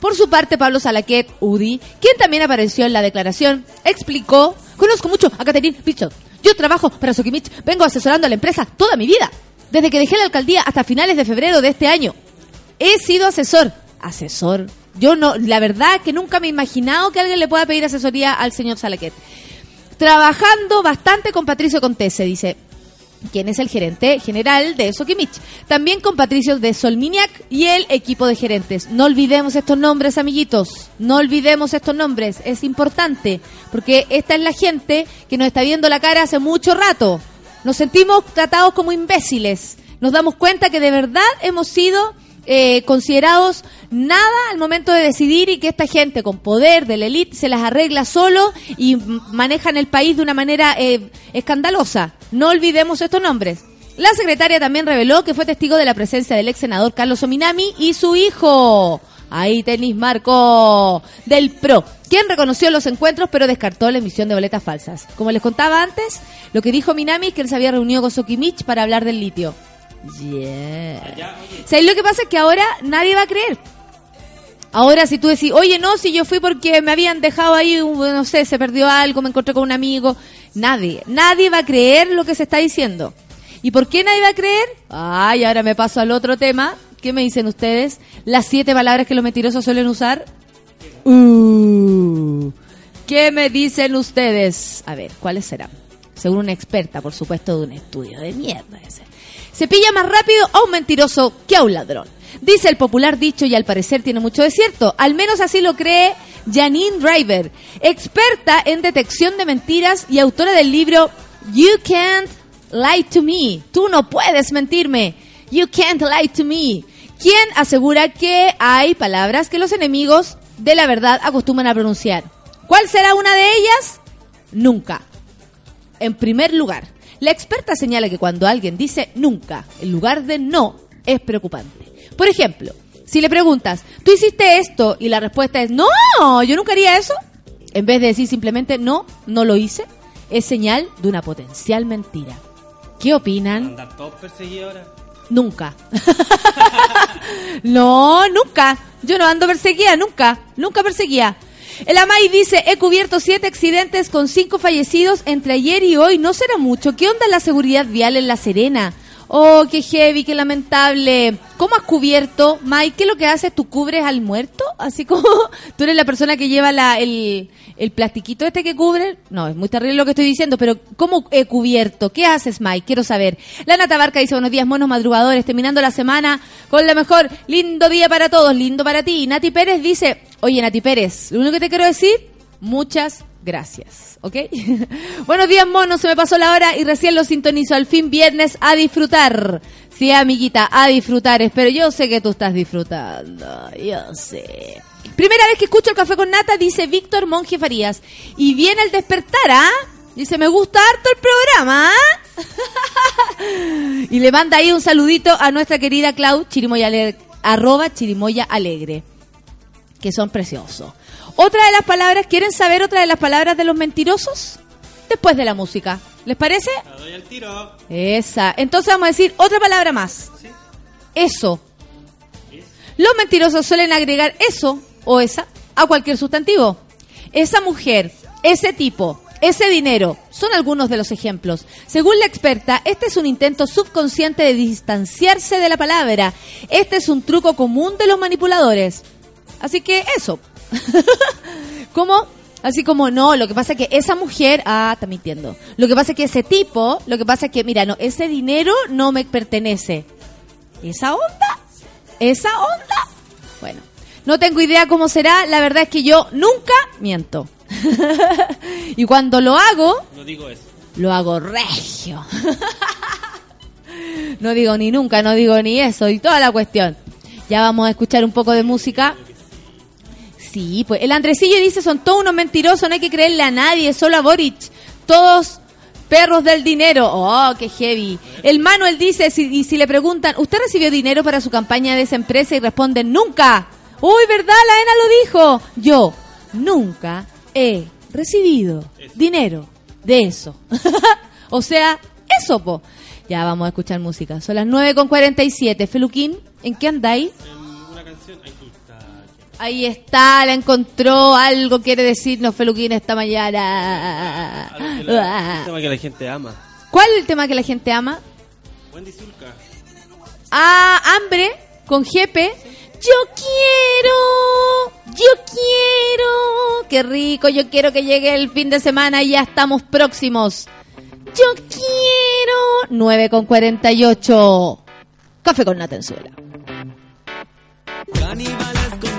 Por su parte, Pablo Salaquet, UDI, quien también apareció en la declaración, explicó, conozco mucho a Catherine Bischoff. Yo trabajo para Sokimich, vengo asesorando a la empresa toda mi vida, desde que dejé la alcaldía hasta finales de febrero de este año. He sido asesor. Asesor. Yo no, la verdad que nunca me he imaginado que alguien le pueda pedir asesoría al señor Salaquet. Trabajando bastante con Patricio Contese, dice, quien es el gerente general de Sokimich. También con Patricio de Solminiac y el equipo de gerentes. No olvidemos estos nombres, amiguitos. No olvidemos estos nombres. Es importante, porque esta es la gente que nos está viendo la cara hace mucho rato. Nos sentimos tratados como imbéciles. Nos damos cuenta que de verdad hemos sido eh, considerados nada al momento de decidir y que esta gente con poder de la élite se las arregla solo y manejan el país de una manera eh, escandalosa. No olvidemos estos nombres. La secretaria también reveló que fue testigo de la presencia del ex senador Carlos Ominami y su hijo. Ahí tenis Marco del PRO, quien reconoció los encuentros pero descartó la emisión de boletas falsas. Como les contaba antes, lo que dijo Minami es que él se había reunido con Sokimich para hablar del litio. Yeah. ¿Sabéis lo que pasa? Es que ahora nadie va a creer. Ahora, si tú decís, oye, no, si yo fui porque me habían dejado ahí, no sé, se perdió algo, me encontré con un amigo, nadie, nadie va a creer lo que se está diciendo. ¿Y por qué nadie va a creer? Ay, ahora me paso al otro tema. ¿Qué me dicen ustedes? Las siete palabras que los mentirosos suelen usar. Uh, ¿Qué me dicen ustedes? A ver, ¿cuáles serán? Según una experta, por supuesto, de un estudio de mierda ese. Se pilla más rápido a un mentiroso que a un ladrón. Dice el popular dicho y al parecer tiene mucho de cierto. Al menos así lo cree Janine Driver, experta en detección de mentiras y autora del libro You Can't Lie to Me. Tú no puedes mentirme. You can't lie to me. Quien asegura que hay palabras que los enemigos de la verdad acostumbran a pronunciar. ¿Cuál será una de ellas? Nunca. En primer lugar, la experta señala que cuando alguien dice nunca en lugar de no, es preocupante. Por ejemplo, si le preguntas, ¿tú hiciste esto? Y la respuesta es, no, yo nunca haría eso. En vez de decir simplemente, no, no lo hice, es señal de una potencial mentira. ¿Qué opinan? Nunca. no, nunca. Yo no ando perseguida, nunca. Nunca perseguida. El AMAI dice, he cubierto siete accidentes con cinco fallecidos entre ayer y hoy. No será mucho. ¿Qué onda la seguridad vial en La Serena? Oh, qué heavy, qué lamentable. ¿Cómo has cubierto, Mike? ¿Qué es lo que haces? ¿Tú cubres al muerto? Así como tú eres la persona que lleva la, el, el plastiquito este que cubre. No, es muy terrible lo que estoy diciendo, pero ¿cómo he cubierto? ¿Qué haces, Mike? Quiero saber. La Nata Barca dice, buenos días, monos madrugadores, terminando la semana con la mejor. Lindo día para todos, lindo para ti. Nati Pérez dice, oye, Nati Pérez, lo único que te quiero decir, muchas gracias, ¿ok? Buenos días, monos, se me pasó la hora y recién lo sintonizo. Al fin viernes a disfrutar. Sí, amiguita, a disfrutar. Espero, yo sé que tú estás disfrutando. Yo sé. Primera vez que escucho el café con nata, dice Víctor Monje Farías. Y viene el despertar, ¿ah? Dice, me gusta harto el programa, ¿ah? y le manda ahí un saludito a nuestra querida Clau Chirimoya Alegre, arroba Chirimoya Alegre, que son preciosos. Otra de las palabras, ¿quieren saber otra de las palabras de los mentirosos? Después de la música. ¿Les parece? Doy tiro. Esa. Entonces vamos a decir otra palabra más. Eso. Los mentirosos suelen agregar eso o esa a cualquier sustantivo. Esa mujer, ese tipo, ese dinero, son algunos de los ejemplos. Según la experta, este es un intento subconsciente de distanciarse de la palabra. Este es un truco común de los manipuladores. Así que eso. ¿Cómo? Así como, no, lo que pasa es que esa mujer, ah, está mintiendo. Lo que pasa es que ese tipo, lo que pasa es que, mira, no, ese dinero no me pertenece. ¿Esa onda? ¿Esa onda? Bueno, no tengo idea cómo será. La verdad es que yo nunca miento. y cuando lo hago, No digo eso. lo hago regio. no digo ni nunca, no digo ni eso y toda la cuestión. Ya vamos a escuchar un poco de música. Sí, pues el Andresillo dice, son todos unos mentirosos, no hay que creerle a nadie, solo a Boric. Todos perros del dinero. Oh, qué heavy. El Manuel dice, si, y si le preguntan, ¿usted recibió dinero para su campaña de esa empresa? Y responden, nunca. Uy, ¿verdad? La ENA lo dijo. Yo nunca he recibido dinero de eso. o sea, eso, po. Ya vamos a escuchar música. Son las 9 con 47. Feluquín, ¿en qué andáis? Ahí está, la encontró. Algo quiere decirnos Feluquín esta mañana. Que la- un tema que la gente ama. ¿Cuál es el tema que la gente ama? Wendy Zulka. Ah, hambre con Jepe. Yo quiero, yo quiero. Qué rico, yo quiero que llegue el fin de semana y ya estamos próximos. Yo quiero. 9 con 48. Café con Natenzuela.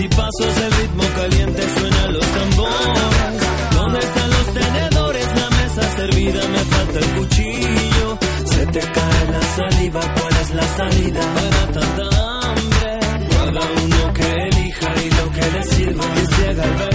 y pasos, el ritmo caliente suena los tambores. ¿Dónde están los tenedores? La mesa servida, me falta el cuchillo. Se te cae la saliva, ¿cuál es la salida para tanta hambre? Cada uno que elija y lo que le sirva, que se haga el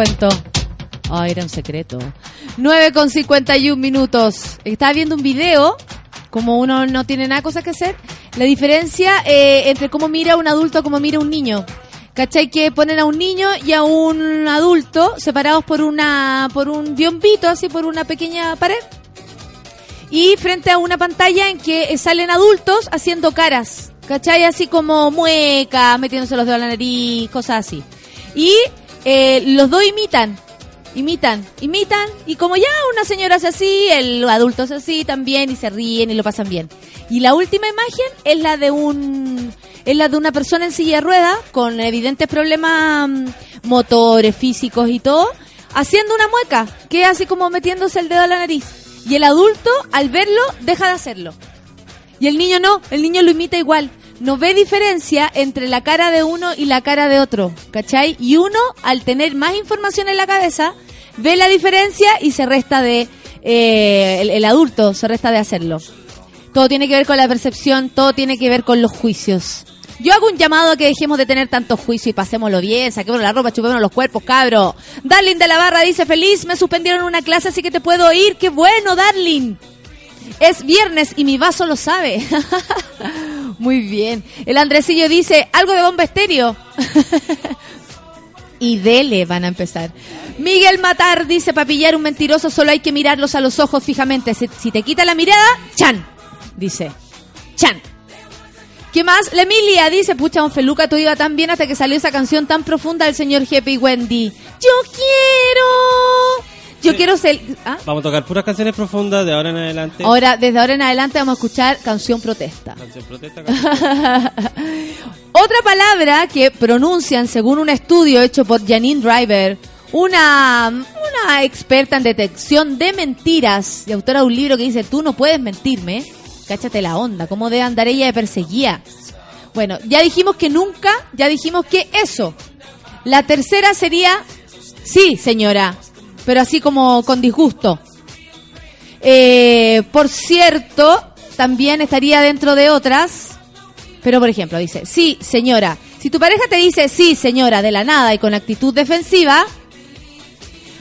Cuento. Ay, era un secreto. 9 con 51 minutos. Estaba viendo un video, como uno no tiene nada cosas que hacer, la diferencia eh, entre cómo mira un adulto cómo mira un niño. ¿Cachai? Que ponen a un niño y a un adulto separados por una por un biombito, así por una pequeña pared. Y frente a una pantalla en que salen adultos haciendo caras. ¿Cachai? Así como muecas, metiéndose los dedos a la nariz, cosas así. Y eh, los dos imitan, imitan, imitan, y como ya una señora hace así, el adulto hace así también, y se ríen y lo pasan bien. Y la última imagen es la de un, es la de una persona en silla de ruedas, con evidentes problemas mm, motores, físicos y todo, haciendo una mueca, que es así como metiéndose el dedo a la nariz. Y el adulto, al verlo, deja de hacerlo. Y el niño no, el niño lo imita igual. No ve diferencia entre la cara de uno y la cara de otro, ¿cachai? Y uno, al tener más información en la cabeza, ve la diferencia y se resta de, eh, el, adulto se resta de hacerlo. Todo tiene que ver con la percepción, todo tiene que ver con los juicios. Yo hago un llamado a que dejemos de tener tanto juicio y pasémoslo bien, saquemos la ropa, chupémonos los cuerpos, cabro. Darling de la Barra dice, feliz, me suspendieron una clase, así que te puedo ir. ¡Qué bueno, Darling! Es viernes y mi vaso lo sabe. Muy bien. El Andresillo dice, algo de bomba estéreo. y dele van a empezar. Miguel Matar dice, para pillar un mentiroso solo hay que mirarlos a los ojos fijamente. Si, te quita la mirada, chan. Dice, chan. ¿Qué más? La Emilia dice, pucha, un feluca, todo iba tan bien hasta que salió esa canción tan profunda del señor Jeppe y Wendy. Yo quiero... Yo Sí. quiero ser... ¿Ah? Vamos a tocar puras canciones profundas de ahora en adelante. Ahora, desde ahora en adelante vamos a escuchar canción protesta. Canción protesta, canción- Otra palabra que pronuncian según un estudio hecho por Janine Driver, una, una experta en detección de mentiras y autora de un libro que dice, tú no puedes mentirme, cáchate la onda, cómo debe andar ella de perseguida. Bueno, ya dijimos que nunca, ya dijimos que eso. La tercera sería, sí, señora, pero así como con disgusto. Eh, por cierto, también estaría dentro de otras, pero por ejemplo dice, sí, señora, si tu pareja te dice sí, señora, de la nada y con actitud defensiva,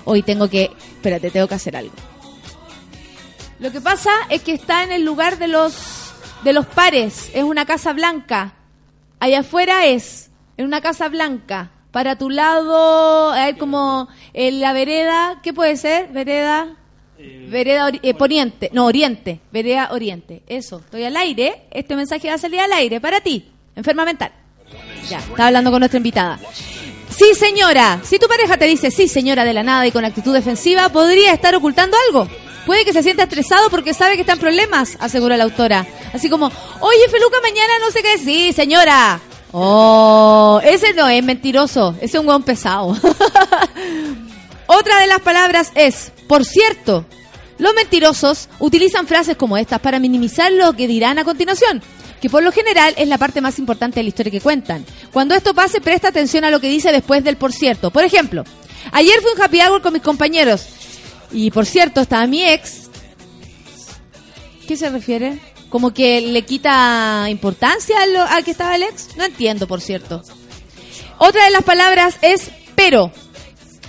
hoy tengo que, espérate, tengo que hacer algo. Lo que pasa es que está en el lugar de los de los pares. Es una casa blanca. Allá afuera es en una casa blanca. Para tu lado hay como en la vereda, ¿qué puede ser? Vereda vereda ori- eh, poniente, no, oriente, vereda oriente. Eso, estoy al aire. Este mensaje va a salir al aire para ti, enferma mental. Ya, estaba hablando con nuestra invitada. Sí, señora. Si tu pareja te dice sí, señora, de la nada y con actitud defensiva, podría estar ocultando algo. Puede que se sienta estresado porque sabe que está en problemas, aseguró la autora. Así como, oye, Feluca, mañana no sé qué. Sí, señora. Oh, ese no es mentiroso. Ese es un hueón pesado. Otra de las palabras es, por cierto, los mentirosos utilizan frases como estas para minimizar lo que dirán a continuación, que por lo general es la parte más importante de la historia que cuentan. Cuando esto pase, presta atención a lo que dice después del por cierto. Por ejemplo, ayer fui a un happy hour con mis compañeros y por cierto estaba mi ex. ¿Qué se refiere? ¿Como que le quita importancia a lo- al que estaba el ex? No entiendo, por cierto. Otra de las palabras es pero.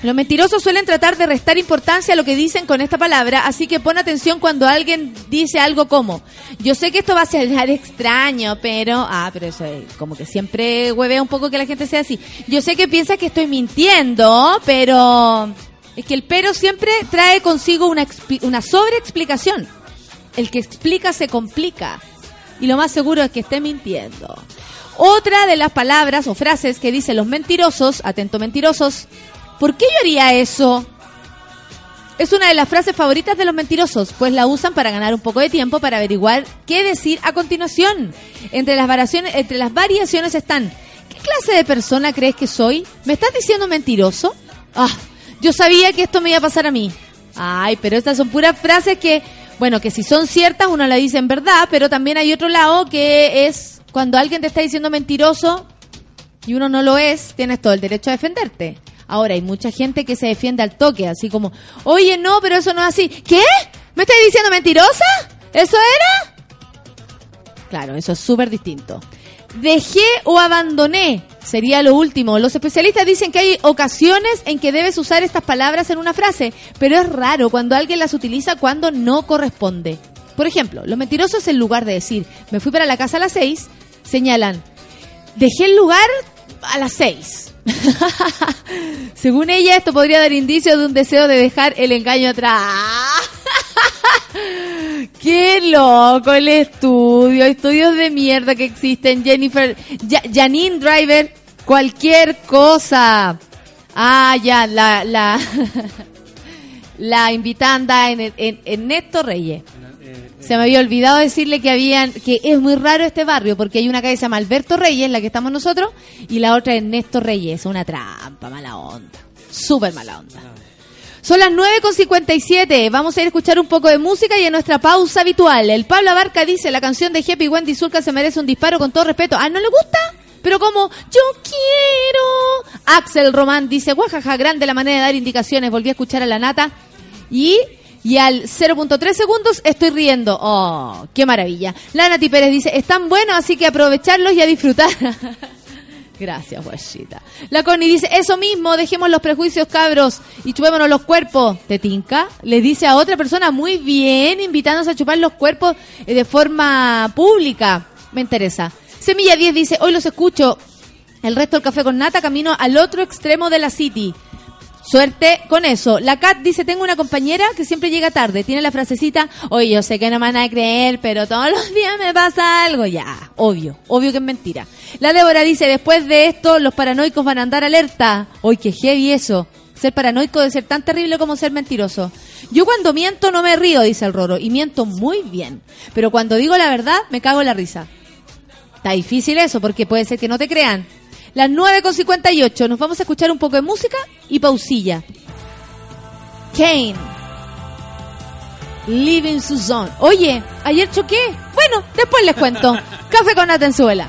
Los mentirosos suelen tratar de restar importancia a lo que dicen con esta palabra, así que pon atención cuando alguien dice algo como, yo sé que esto va a ser extraño, pero, ah, pero eso es como que siempre huevea un poco que la gente sea así. Yo sé que piensa que estoy mintiendo, pero es que el pero siempre trae consigo una, una sobreexplicación. El que explica se complica. Y lo más seguro es que esté mintiendo. Otra de las palabras o frases que dicen los mentirosos, atento mentirosos, ¿por qué yo haría eso? Es una de las frases favoritas de los mentirosos, pues la usan para ganar un poco de tiempo para averiguar qué decir a continuación. Entre las variaciones, entre las variaciones están, ¿qué clase de persona crees que soy? ¿Me estás diciendo mentiroso? Ah, yo sabía que esto me iba a pasar a mí. Ay, pero estas son puras frases que, bueno, que si son ciertas uno la dice en verdad, pero también hay otro lado que es cuando alguien te está diciendo mentiroso y uno no lo es, tienes todo el derecho a defenderte. Ahora, hay mucha gente que se defiende al toque, así como, oye, no, pero eso no es así. ¿Qué? ¿Me estás diciendo mentirosa? ¿Eso era? Claro, eso es súper distinto. Dejé o abandoné sería lo último. Los especialistas dicen que hay ocasiones en que debes usar estas palabras en una frase, pero es raro cuando alguien las utiliza cuando no corresponde. Por ejemplo, los mentirosos en lugar de decir me fui para la casa a las seis, señalan dejé el lugar a las seis. Según ella, esto podría dar indicio de un deseo de dejar el engaño atrás. Qué loco el estudio, estudios de mierda que existen. Jennifer, Ja- Janine Driver, cualquier cosa. Ah, ya, la, la, la invitada anda en, en, en Néstor Reyes. Se me había olvidado decirle que habían, que es muy raro este barrio, porque hay una calle que se llama Alberto Reyes, la que estamos nosotros, y la otra es Néstor Reyes, una trampa, mala onda. Súper mala onda. Son las 9.57, vamos a ir a escuchar un poco de música y en nuestra pausa habitual. El Pablo Abarca dice, la canción de Happy Wendy Zulka se merece un disparo con todo respeto. ¿Ah, no le gusta? Pero como, yo quiero. Axel Román dice, guajaja, grande la manera de dar indicaciones. Volví a escuchar a la nata. Y, y al 0.3 segundos estoy riendo. Oh, qué maravilla. La Nati Pérez dice, están buenos, así que aprovecharlos y a disfrutar. Gracias, guachita. La Connie dice, eso mismo, dejemos los prejuicios, cabros, y chupémonos los cuerpos. ¿Te tinca? Le dice a otra persona, muy bien, invitándose a chupar los cuerpos eh, de forma pública. Me interesa. Semilla 10 dice, hoy los escucho. El resto del café con nata camino al otro extremo de la city. Suerte con eso. La Kat dice, tengo una compañera que siempre llega tarde. Tiene la frasecita, oye, yo sé que no me van a creer, pero todos los días me pasa algo. Ya, obvio, obvio que es mentira. La Débora dice, después de esto, los paranoicos van a andar alerta. Oye, qué heavy eso. Ser paranoico debe ser tan terrible como ser mentiroso. Yo cuando miento no me río, dice el Roro, y miento muy bien. Pero cuando digo la verdad, me cago en la risa. Está difícil eso, porque puede ser que no te crean. Las 9.58, nos vamos a escuchar un poco de música y pausilla. Kane. Living Susan. Oye, ayer choqué. Bueno, después les cuento. Café con Atenzuela.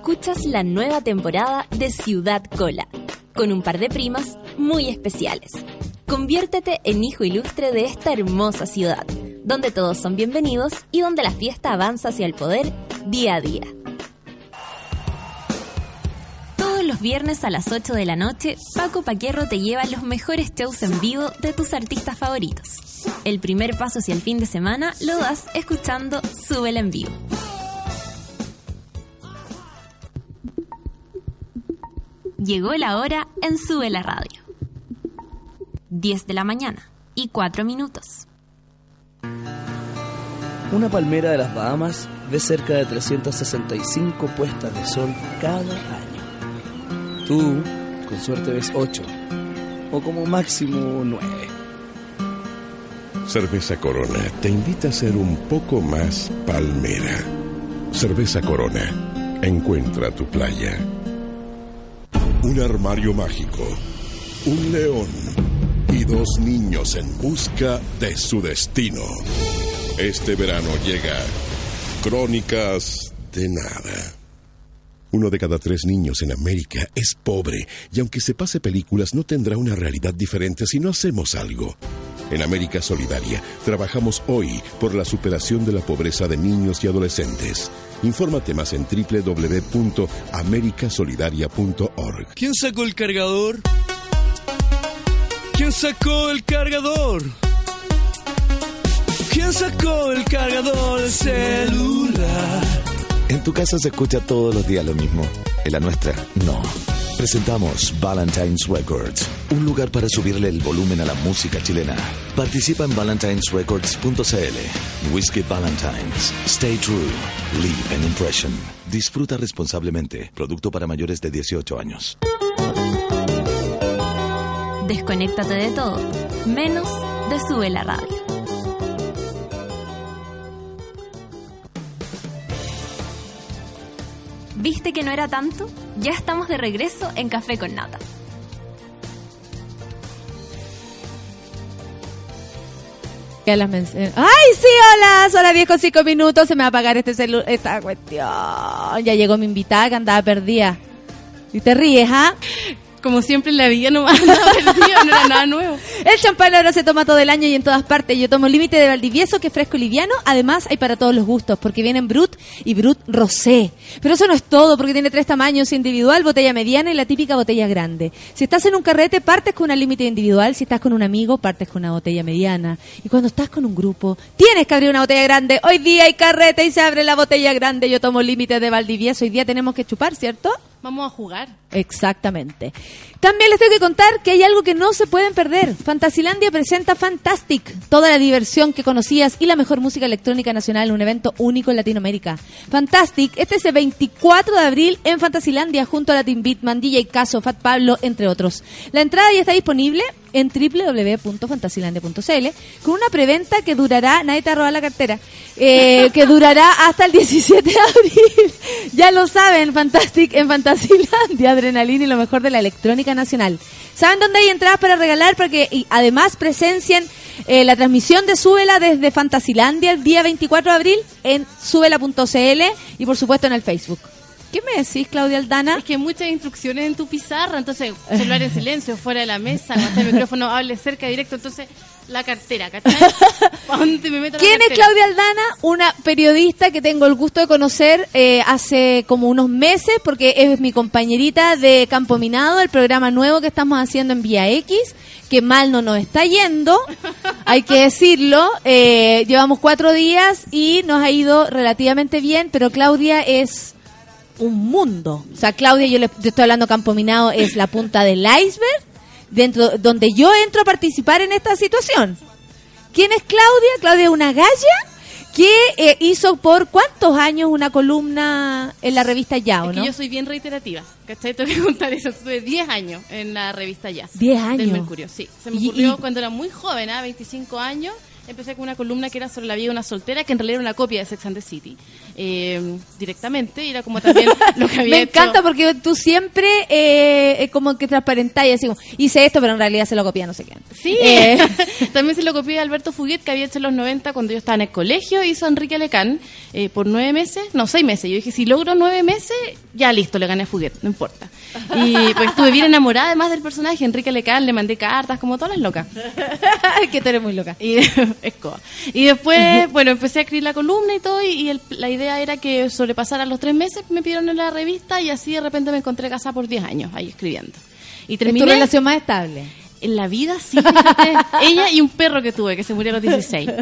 escuchas la nueva temporada de Ciudad Cola, con un par de primas muy especiales. Conviértete en hijo ilustre de esta hermosa ciudad, donde todos son bienvenidos y donde la fiesta avanza hacia el poder día a día. Todos los viernes a las 8 de la noche, Paco Paquerro te lleva los mejores shows en vivo de tus artistas favoritos. El primer paso hacia el fin de semana lo das escuchando Súbela en vivo. Llegó la hora en Sube la Radio. 10 de la mañana y 4 minutos. Una palmera de las Bahamas ve cerca de 365 puestas de sol cada año. Tú, con suerte, ves 8, o como máximo 9. Cerveza Corona te invita a ser un poco más palmera. Cerveza Corona, encuentra tu playa. Un armario mágico, un león y dos niños en busca de su destino. Este verano llega Crónicas de Nada. Uno de cada tres niños en América es pobre y aunque se pase películas no tendrá una realidad diferente si no hacemos algo. En América Solidaria trabajamos hoy por la superación de la pobreza de niños y adolescentes. Infórmate más en www.americasolidaria.org. ¿Quién sacó el cargador? ¿Quién sacó el cargador? ¿Quién sacó el cargador del celular? En tu casa se escucha todos los días lo mismo. En la nuestra, no. Presentamos Valentine's Records, un lugar para subirle el volumen a la música chilena. Participa en valentinesrecords.cl. Whiskey Valentines. Stay true. Leave an impression. Disfruta responsablemente. Producto para mayores de 18 años. Desconéctate de todo, menos de Sube la Radio. ¿Viste que no era tanto? Ya estamos de regreso en Café con Nata. Mencioné. ¡Ay, sí! Hola, son las 10 con 5 minutos. Se me va a apagar este celu esta cuestión. Ya llegó mi invitada que andaba perdida. Y te ríes, ¿ah? Como siempre en la vida perdido, no era nada nuevo. El champán ahora se toma todo el año y en todas partes. Yo tomo límite de Valdivieso, que es fresco y liviano. Además, hay para todos los gustos, porque vienen Brut y Brut Rosé. Pero eso no es todo, porque tiene tres tamaños: individual, botella mediana y la típica botella grande. Si estás en un carrete, partes con una límite individual. Si estás con un amigo, partes con una botella mediana. Y cuando estás con un grupo, tienes que abrir una botella grande. Hoy día hay carrete y se abre la botella grande. Yo tomo límite de Valdivieso. Hoy día tenemos que chupar, ¿cierto? Vamos a jugar. Exactamente. También les tengo que contar que hay algo que no se pueden perder. Fantasilandia presenta Fantastic, toda la diversión que conocías y la mejor música electrónica nacional un evento único en Latinoamérica. Fantastic, este es el 24 de abril en Fantasilandia junto a Latin Beatman, DJ Caso, Fat Pablo, entre otros. La entrada ya está disponible en www.fantasilandia.cl con una preventa que durará, nadie te roba la cartera, eh, que durará hasta el 17 de abril. ya lo saben, Fantastic en Fantasilandia, adrenalina y lo mejor de la electrónica nacional. ¿Saben dónde hay entradas para regalar? Para que y además presencien eh, la transmisión de Súbela desde Fantasilandia el día 24 de abril en súbela.cl y por supuesto en el Facebook. ¿Qué me decís, Claudia Aldana? Es que muchas instrucciones en tu pizarra, entonces celular en silencio, fuera de la mesa, no el micrófono, hable cerca, directo, entonces la cartera, ¿cachai? ¿Pa' dónde me meto la ¿Quién es? Claudia Aldana? Una periodista que tengo el gusto de conocer eh, hace como unos meses, porque es mi compañerita de Campo Minado, el programa nuevo que estamos haciendo en Vía X, que mal no nos está yendo, hay que decirlo. Eh, llevamos cuatro días y nos ha ido relativamente bien, pero Claudia es un mundo. O sea, Claudia, yo le yo estoy hablando Campo Minado, es la punta del iceberg, dentro donde yo entro a participar en esta situación. ¿Quién es Claudia? Claudia es una galla que eh, hizo por cuántos años una columna en la revista Ya, ¿o Es no? yo soy bien reiterativa, ¿cachai? Tengo que contar eso. Estuve 10 años en la revista Ya. 10 años. Del Mercurio, sí. Se me Y- ocurrió y- cuando era muy joven, ¿ah? 25 años. Empecé con una columna que era sobre la vida de una soltera, que en realidad era una copia de Sex and the City. Eh, directamente, y era como también lo que había Me hecho- encanta porque tú siempre eh, como que transparentáis así como, hice esto, pero en realidad se lo copia no sé quién. Sí, Eh, también se lo copié a Alberto Fuguet, que había hecho en los 90 cuando yo estaba en el colegio, hizo Enrique Lecán eh, por nueve meses, no, seis meses. Yo dije, si logro nueve meses, ya listo, le gané a Fuguet, no importa. Y pues estuve bien enamorada además del personaje, Enrique Lecán, le mandé cartas, como todas las locas. que tú eres muy loca. Y, escoba. y después, bueno, empecé a escribir la columna y todo, y, y el- la idea era que sobrepasaran los tres meses, me pidieron en la revista, y así de repente me encontré casada por 10 años, ahí escribiendo. Y Es tu terminé... relación más estable. En la vida, sí, fíjate. Ella y un perro que tuve, que se murió a los 16.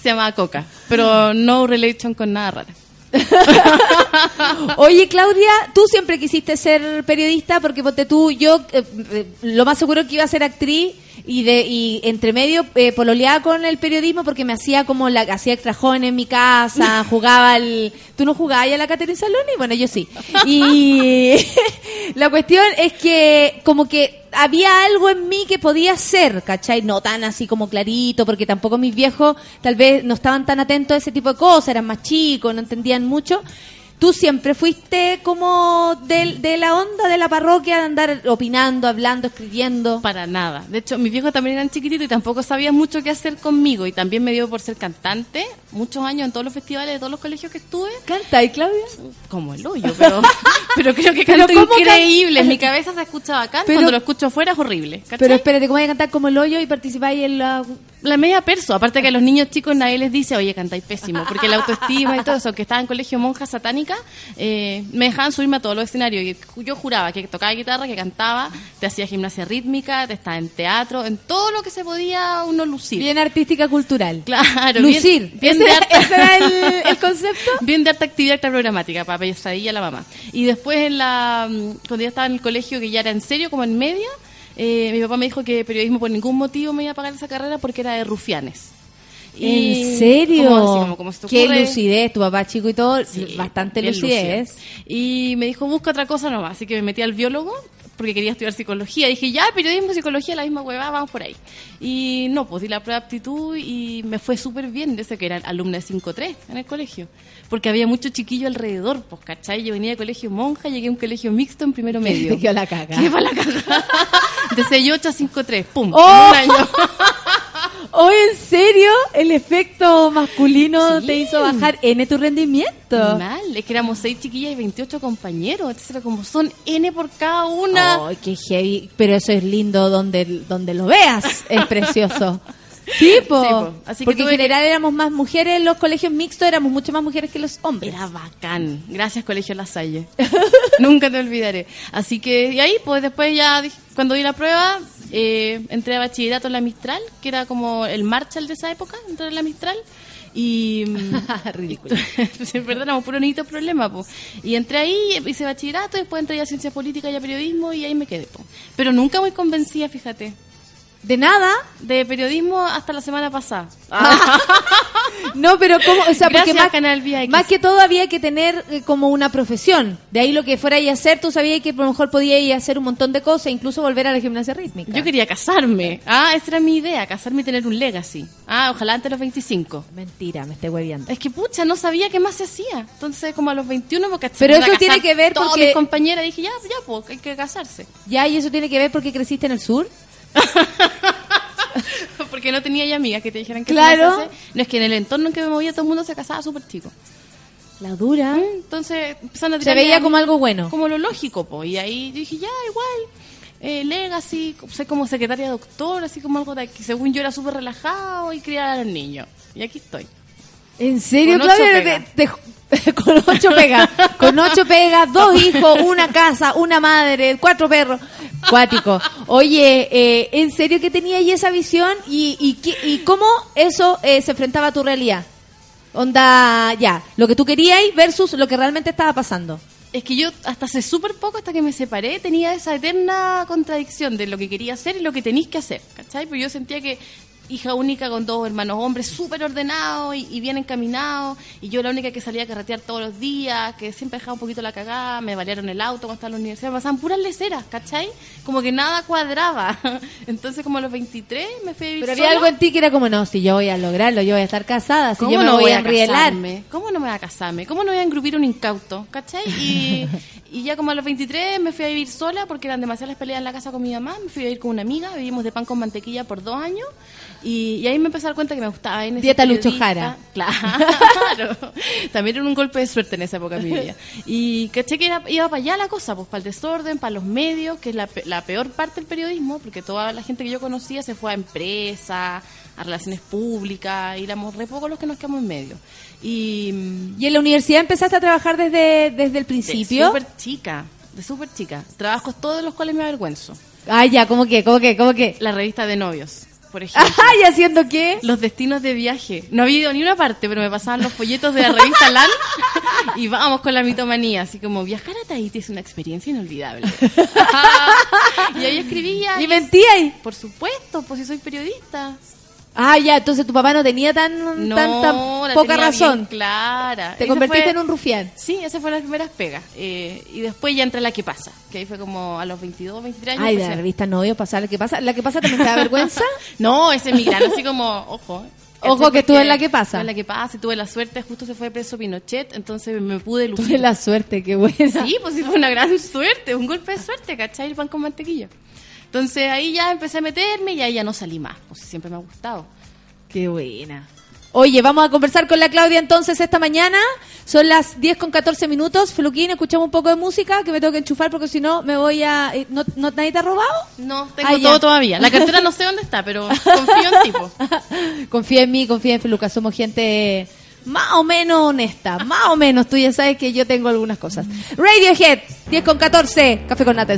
se llamaba Coca. Pero no relation con nada raro. Oye, Claudia, tú siempre quisiste ser periodista porque ponte tú, yo eh, eh, lo más seguro que iba a ser actriz y de y entre medio eh, pololeaba con el periodismo porque me hacía como la hacía extra joven en mi casa, jugaba al tú no jugabas a la Catherine Saloni, bueno, yo sí. Y la cuestión es que como que había algo en mí que podía ser, ¿cachai? No tan así como clarito, porque tampoco mis viejos tal vez no estaban tan atentos a ese tipo de cosas, eran más chicos, no entendían mucho. ¿Tú siempre fuiste como de, de la onda de la parroquia, de andar opinando, hablando, escribiendo? Para nada. De hecho, mis viejos también eran chiquititos y tampoco sabían mucho qué hacer conmigo. Y también me dio por ser cantante. Muchos años en todos los festivales de todos los colegios que estuve. ¿Canta y Claudia? Como el hoyo, pero, pero creo que Pero canto ¿cómo can- increíble. En mi cabeza se escucha bacán. Pero- Cuando lo escucho afuera es horrible. ¿cachai? Pero espérate, ¿cómo voy a cantar como el hoyo y participáis en la... La media perso, aparte que a los niños chicos nadie les dice, oye, cantáis pésimo, porque la autoestima y todo eso, que estaba en colegio monja satánica, eh, me dejaban subirme a todos los escenarios. Y yo juraba que tocaba guitarra, que cantaba, te hacía gimnasia rítmica, te estaba en teatro, en todo lo que se podía uno lucir. Bien artística cultural. Claro, Lucir. Bien, bien ¿Ese, de harta- ese era el, el concepto? Bien de harta actividad programática, para pesadilla la mamá. Y después, en la, mm, cuando ya estaba en el colegio, que ya era en serio, como en media, eh, mi papá me dijo que periodismo por ningún motivo me iba a pagar esa carrera porque era de rufianes. Y- ¿En serio? como así, como- como se te Qué lucidez, tu papá chico y todo, Sí, bastante lucidez. Y me dijo, busca otra cosa nomás. Así que me metí al biólogo porque quería estudiar psicología. Dije, ya, periodismo, psicología, la misma huevada, vamos por ahí. Y no, pues di la prueba de aptitud y me fue súper bien. Desde que era alumna de 5-3 en el colegio. Porque había mucho chiquillo alrededor, pues, ¿cachai? Yo venía de colegio monja, llegué a un colegio mixto en primero medio. Te quedó la caga. Qué la caga. De 6-8 a 5-3, pum, ¡Oh! en un año. Hoy en serio, el efecto masculino Sí. te hizo bajar N tu rendimiento. Mal, es que éramos 6 chiquillas y 28 compañeros. Entonces era como, son N por cada una. Ay, qué heavy. Pero eso es lindo donde, donde lo veas. Es precioso. Sí, po. Sí, po. Así que Porque en que- general éramos más mujeres en los colegios mixtos, éramos mucho más mujeres que los hombres. Era bacán. Gracias, Colegio La Salle. Nunca te olvidaré. Así que, y ahí, pues después ya, cuando di la prueba, eh, entré a bachillerato en la Mistral, que era como el Marshall de esa época, entré en la Mistral. Y. Ridículo. sí, en verdad, éramos puro niñito problema, pues. Y entré ahí, hice bachillerato, después entré a ciencias políticas y a periodismo, y ahí me quedé, po. Pero nunca muy convencida, fíjate. De nada. De periodismo hasta la semana pasada. No, pero ¿cómo? O sea, porque más, Canal VX. más que todo había que tener eh, como una profesión. De ahí lo que fuera a hacer, tú sabías que a lo mejor podías ir a hacer un montón de cosas, incluso volver a la gimnasia rítmica. Yo quería casarme. Ah, esa era mi idea, casarme y tener un legacy. Ah, ojalá antes de los 25. Mentira, me estoy hueviando. Es que pucha, no sabía qué más se hacía. Entonces, como a los 21 me caché. Pero eso tiene que ver porque- mis compañeras dije, ya, ya, pues, hay que casarse. Ya, y eso tiene que ver porque creciste en el sur. Porque no tenía ya amigas que te dijeran que Claro. No es que en el entorno en que me movía todo el mundo se casaba súper chico. La dura. Entonces, empezaron a Se veía como algo bueno. Como lo lógico. Y ahí dije, ya, igual. Eh, legacy, soy como secretaria doctor, así como algo de que según yo era súper relajado y criar a los niños. Y aquí estoy. ¿En serio, Con ocho Claudia? Te- te- con ocho pegas. Con ocho pegas, dos hijos, una casa, una madre, cuatro perros. Cuático. Oye, eh, ¿en serio que tenía ahí esa visión? ¿Y, y, qué- y cómo eso eh, se enfrentaba a tu realidad? Onda, ya, lo que tú querías versus lo que realmente estaba pasando. Es que yo hasta hace súper poco, hasta que me separé, tenía esa eterna contradicción de lo que quería hacer y lo que tenéis que hacer, ¿cachai? Pero yo sentía que hija única con dos hermanos hombres, súper ordenados y, y bien encaminados. Y yo la única que salía a carretear todos los días, que siempre dejaba un poquito la cagada, me valieron el auto cuando estaba en la universidad, me pasaban puras leceras, ¿cachai? Como que nada cuadraba. Entonces, como a los 23 me fui a vivir Pero había algo en ti que era como, no, si yo voy a lograrlo, yo voy a estar casada, si ¿Cómo yo me no voy a a enrielar. casarme? ¿Cómo no me voy a casarme? ¿Cómo no voy a engrupir un incauto? ¿Cachai? Y, y ya como a los 23 me fui a vivir sola porque eran demasiadas peleas en la casa con mi mamá. Me fui a vivir con una amiga, vivimos de pan con mantequilla por dos años. Y, y ahí me empecé a dar cuenta que me gustaba. En Dieta Lucho. Jara. Claro. También era un golpe de suerte en esa época de mi vida. Y caché que era- iba para allá la cosa, pues para el desorden, para los medios, que es la, la peor parte del periodismo, porque toda la gente que yo conocía se fue a empresas, a relaciones públicas, y éramos re pocos los que nos quedamos en medio. Y mm, ¿Y en la universidad empezaste a trabajar desde, desde el de principio? súper chica, de súper chica. Trabajos todos de los cuales me avergüenzo. Ah, ya, ¿cómo que? ¿Cómo que? ¿Cómo que? La revista de novios, por ejemplo. ¿y haciendo qué? Los destinos de viaje. No había ido ni una parte, pero me pasaban los folletos de la revista LAN y vamos con la mitomanía. Así como, viajar a Tahiti es una experiencia inolvidable. y ahí escribía. ¿Y mentía ahí? Por supuesto, pues si soy periodista. Ah, ya, entonces tu papá no tenía tan, No, tan, tan la poca razón. clara. Te convertiste fue- en un rufián. Sí, esas fueron las primeras pegas. Eh, y después ya entré a la que pasa, que ahí fue como a los 22, 23 años. Ay, de la revista Novios, pasar la que pasa. ¿La que pasa también te da vergüenza? No, ese es mi gran, así como, ojo. Ojo Ese que estuve en la que pasa. en la que pasa, y tuve la suerte, justo se fue preso Pinochet, entonces me pude lucir. Tuve la suerte, qué buena. Sí, pues sí fue una gran suerte, un golpe de suerte, ¿cachai? El pan con mantequilla. Entonces ahí ya empecé a meterme y ahí ya no salí más, pues siempre me ha gustado. Qué buena. Oye, vamos a conversar con la Claudia entonces esta mañana. Son las 10 con 14 minutos. Fluquín, escuchamos un poco de música que me tengo que enchufar porque si no me voy a... eh, ¿No, no nadie te ha robado? No, tengo Ah, ya. todo todavía. La cartera no sé dónde está, pero confío en tipo. Confía en mí, confía en Feluca. Somos gente más o menos honesta. Más o menos. Tú ya sabes que yo tengo algunas cosas. Radiohead, 10 con 14. Café con nata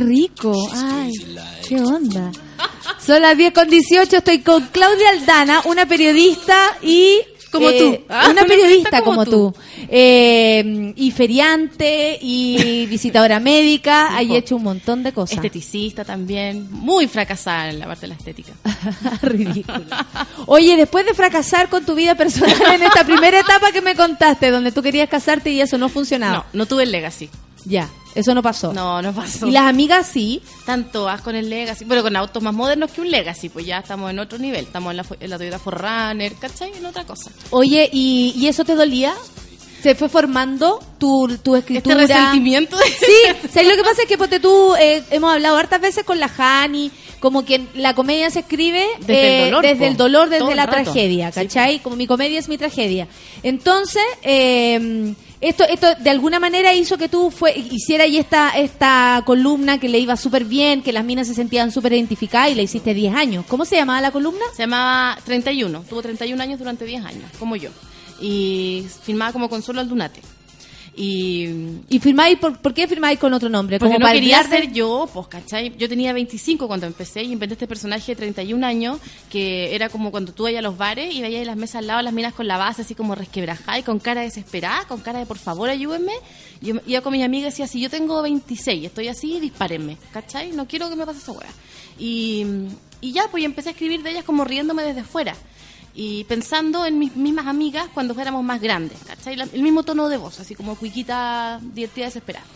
Qué rico. Ay, qué onda. Son las 10 con 18. Estoy con Claudia Aldana, una periodista y. Como eh, tú. Ah, una periodista como tú. Eh, y feriante y visitadora médica. Hay po. hecho un montón de cosas. Esteticista también. Muy fracasada en la parte de la estética. Ridículo. Oye, después de fracasar con tu vida personal en esta primera etapa que me contaste, donde tú querías casarte y eso no funcionaba. No, no tuve el legacy. Ya, eso no pasó. No, no pasó. Y las amigas sí. Tanto vas con el Legacy, pero con autos más modernos que un Legacy, pues ya estamos en otro nivel. Estamos en la, en la Toyota Forerunner, ¿cachai? En otra cosa. Oye, ¿y, y eso te dolía? ¿Se fue formando tu, tu escritura? Este resentimiento de- Sí, ¿sabes lo que pasa? Es que ponte tú, eh, hemos hablado hartas veces con la Hani, como que la comedia se escribe Desde el eh, dolor, desde el dolor, desde la rato. tragedia, Sí, ¿cachai? Como mi comedia es mi tragedia. Entonces, eh, esto, esto de alguna manera hizo que tú fue, hicieras ahí esta, esta columna que le iba súper bien, que las minas se sentían súper identificadas y la hiciste 10 años. ¿Cómo se llamaba la columna? Se llamaba 31. Tuvo 31 años durante 10 años, como yo. Y filmaba como Consuelo Aldunate. Y ¿Y firmáis, por, por qué firmáis con otro nombre? Porque no quería de- ser yo, pues, ¿cachai? Yo tenía 25 cuando empecé y inventé este personaje de 31 años que era como cuando tú ibas a los bares y veías las mesas al lado, las minas con la base así como resquebrajada y con cara desesperada, con cara de por favor ayúdenme. Yo me- iba con mis amigas y decía, si yo tengo 26, estoy así, dispárenme, ¿cachai? No quiero que me pase esa hueá. Y, y ya, pues y empecé a escribir de ellas como riéndome desde fuera. Y pensando en mis mismas amigas cuando fuéramos más grandes, ¿cachai? La- el mismo tono de voz, así como cuiquita, divertida, desesperada.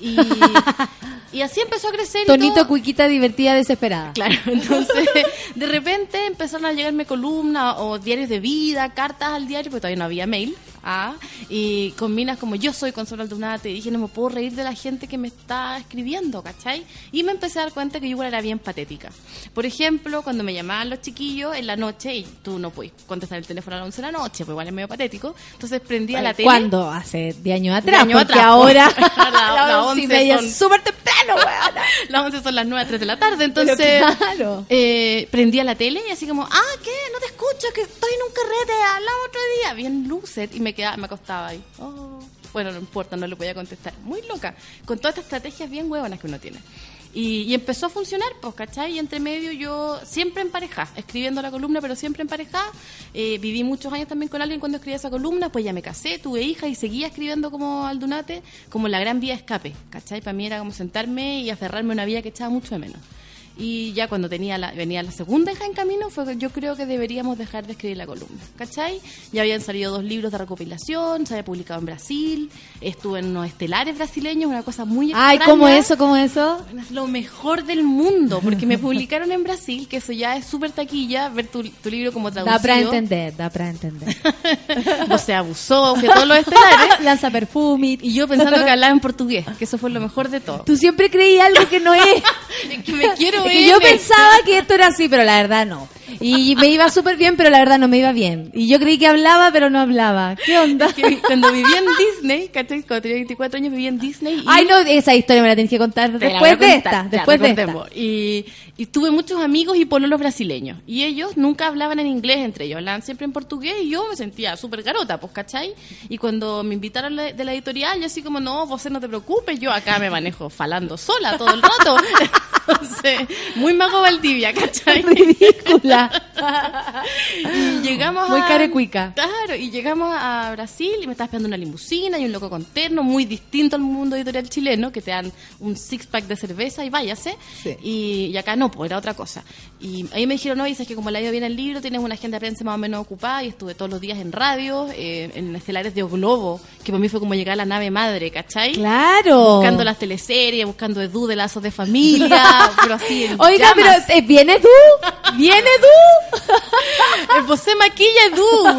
Y, y así empezó a crecer. y Tonito, todo. cuiquita, divertida, desesperada. Claro, entonces de repente empezaron a llegarme columnas o diarios de vida, cartas al diario, porque todavía no había mail. Ah, y con minas como yo soy Consuelo Aldunate, y dije, no me puedo reír de la gente que me está escribiendo, ¿cachai? Y me empecé a dar cuenta que yo igual era bien patética. Por ejemplo, cuando me llamaban los chiquillos en la noche, y tú no puedes contestar el teléfono a las 11 de la noche, pues igual es medio patético, entonces prendía la tele. ¿Cuándo? Hace 10 años atrás. años porque atrás, ahora pues. La- las la once y 11 media es súper temprano, weona. Las 11 son las 9 a 3 de la tarde, entonces claro. eh, prendía la tele y así como, ah, ¿qué? No te escucho, que estoy en un carrete, hablamos otro día, bien loser, y me quedaba, me acostaba ahí. Oh. Bueno, no importa, no le podía contestar. Muy loca, con todas estas estrategias bien huevonas que uno tiene. Y, empezó a funcionar, pues, ¿cachai? Y entre medio yo siempre en pareja, escribiendo la columna, pero siempre en pareja. Eh, viví muchos años también con alguien cuando escribía esa columna, pues ya me casé, tuve hija y seguía escribiendo como Aldunate, como la gran vía escape, ¿cachai? Para mí era como sentarme y aferrarme a una vida que echaba mucho de menos. Y ya cuando tenía la, venía la segunda hija en camino, fue yo creo que deberíamos dejar de escribir la columna, ¿cachai? Ya habían salido dos libros de recopilación, se había publicado en Brasil, estuve en unos estelares brasileños, una cosa muy Ay, extraña. ¿cómo eso? ¿Cómo eso? Es lo mejor del mundo, porque me publicaron en Brasil, que eso ya es súper taquilla, ver tu, tu libro como traducido. Da para entender, da para entender. O se abusó, fue todos los estelares. Lanza perfume. Y yo pensando que hablaba en portugués, que eso fue lo mejor de todo. Tú siempre creí algo que no es. Que me quiero. Yo pensaba que esto era así, pero la verdad no. Y me iba súper bien, pero la verdad no me iba bien. Y yo creí que hablaba, pero no hablaba. ¿Qué onda? que cuando viví en Disney, ¿cachai? Cuando tenía 24 años viví en Disney. Y Ay, no, esa historia me la tienes que contar después de esta. Ya, Después de recordemos. esta. Y, y tuve muchos amigos y pololos brasileños. Y ellos nunca hablaban en inglés entre ellos, hablaban siempre en portugués y yo me sentía súper garota, pues, ¿cachai? Y cuando me invitaron de la editorial, yo así como, no, vos no te preocupes, yo acá me manejo falando sola todo el rato. Entonces, muy mago Valdivia, ¿cachai? Ridícula. Y llegamos Muy a... carecuica. Claro, y llegamos a Brasil y me estaba esperando una limusina y un loco con terno, muy distinto al mundo editorial chileno, que te dan un six-pack de cerveza y váyase. Sí. Y, y acá no, pues era otra cosa. Y ahí me dijeron, no, dices que como le ha ido bien el libro, tienes una agenda de prensa más o menos ocupada y estuve todos los días en radio, eh, en estelares de O Globo, que para mí fue como llegar a la nave madre, ¿cachai? Claro. Buscando las teleseries, buscando Edu de lazos de familia, pero así en Oiga, pero llamas. eh, ¿viene tú? ¿Viene tú? Eh, Vos se maquilla, Edu.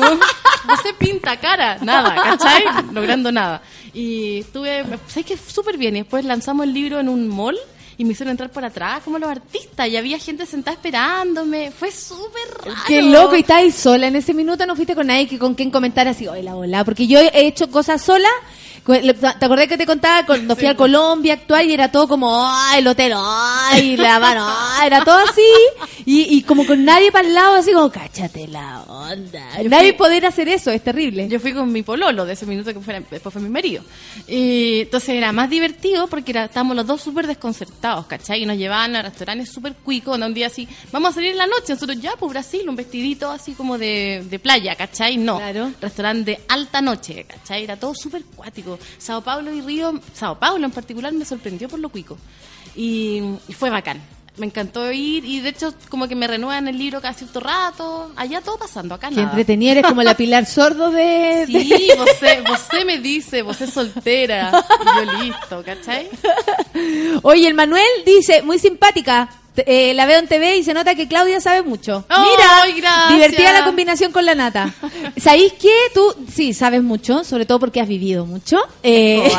Vos se pinta cara. Nada, ¿cachai? Logrando nada. Y estuve, ¿sabes qué? Súper bien. Y después lanzamos el libro en un mall y me hicieron entrar por atrás como los artistas. Y había gente sentada esperándome. Fue súper raro. Qué loco, y estabas sola en ese minuto, no fuiste con nadie que con quien comentar así, hola, hola, porque yo he hecho cosas sola ¿Te acordás que te contaba cuando fui a Colombia a actuar y era todo como, ay, el hotel, ay, la mano, ay", era todo así y, y como con nadie para el lado, así como, cáchate la onda. Nadie poder hacer eso, es terrible. Yo fui con mi pololo de ese minuto que fue, después fue mi marido. Y entonces era más divertido porque era, estábamos los dos súper desconcertados, ¿cachai? Y nos llevaban a restaurantes súper cuicos, donde un día así, vamos a salir en la noche. Nosotros ya, pues Brasil, un vestidito así como de, de playa, ¿cachai? No, restaurante de alta noche, ¿cachai? Era todo súper cuático. Sao Paulo y Río, Sao Paulo en particular me sorprendió por lo cuico. Y, y fue bacán. Me encantó ir y de hecho como que me renuevan el libro cada cierto rato. Allá todo pasando, acá Que nada. entretenido, eres como la Pilar Sordo de... Sí, de- vosé, vosé me dice, vos es soltera. Y yo listo, ¿cachai? Oye, el Manuel dice, muy simpática. Eh, la veo en TV y se nota que Claudia sabe mucho. ¡Ay, Mira, gracias! divertida la combinación con la nata. ¿Sabéis qué? Tú sí sabes mucho, sobre todo porque has vivido mucho. Eh,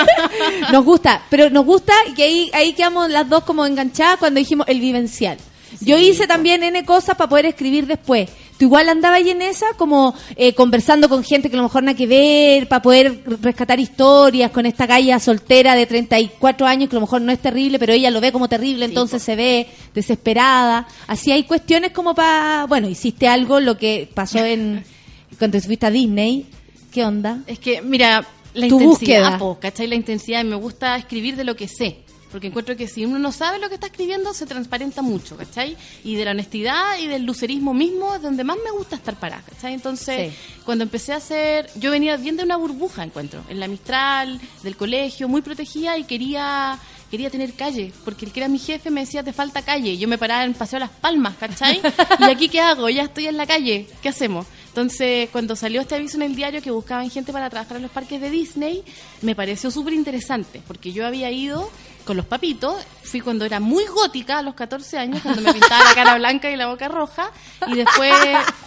nos gusta, pero nos gusta y que ahí, ahí quedamos las dos como enganchadas cuando dijimos el vivencial. Yo hice también N cosas para poder escribir después. Tú igual andabas ahí en esa, como eh, conversando con gente que a lo mejor nada que ver, para poder rescatar historias con esta galla soltera de 34 años, que a lo mejor no es terrible, pero ella lo ve como terrible, entonces se ve desesperada. Así hay cuestiones como para... Bueno, hiciste algo, lo que pasó en cuando te fuiste a Disney. ¿Qué onda? Es que, mira, la Tu intensidad, búsqueda. po, ¿cachai? La intensidad y me gusta escribir de lo que sé. Porque encuentro que si uno no sabe lo que está escribiendo, se transparenta mucho, ¿cachai? Y de la honestidad y del lucerismo mismo es donde más me gusta estar parada, ¿cachai? Entonces, cuando empecé a hacer... Yo venía bien de una burbuja, encuentro. En la Mistral, del colegio, muy protegida y quería quería tener calle, porque el que era mi jefe me decía, te falta calle. Yo me paraba en Paseo Las Palmas, ¿cachai? ¿Y aquí qué hago? Ya estoy en la calle, ¿qué hacemos? Entonces, cuando salió este aviso en el diario que buscaban gente para trabajar en los parques de Disney, me pareció súper interesante, porque yo había ido con los papitos, fui cuando era muy gótica, a los 14 años, cuando me pintaba la cara blanca y la boca roja, y después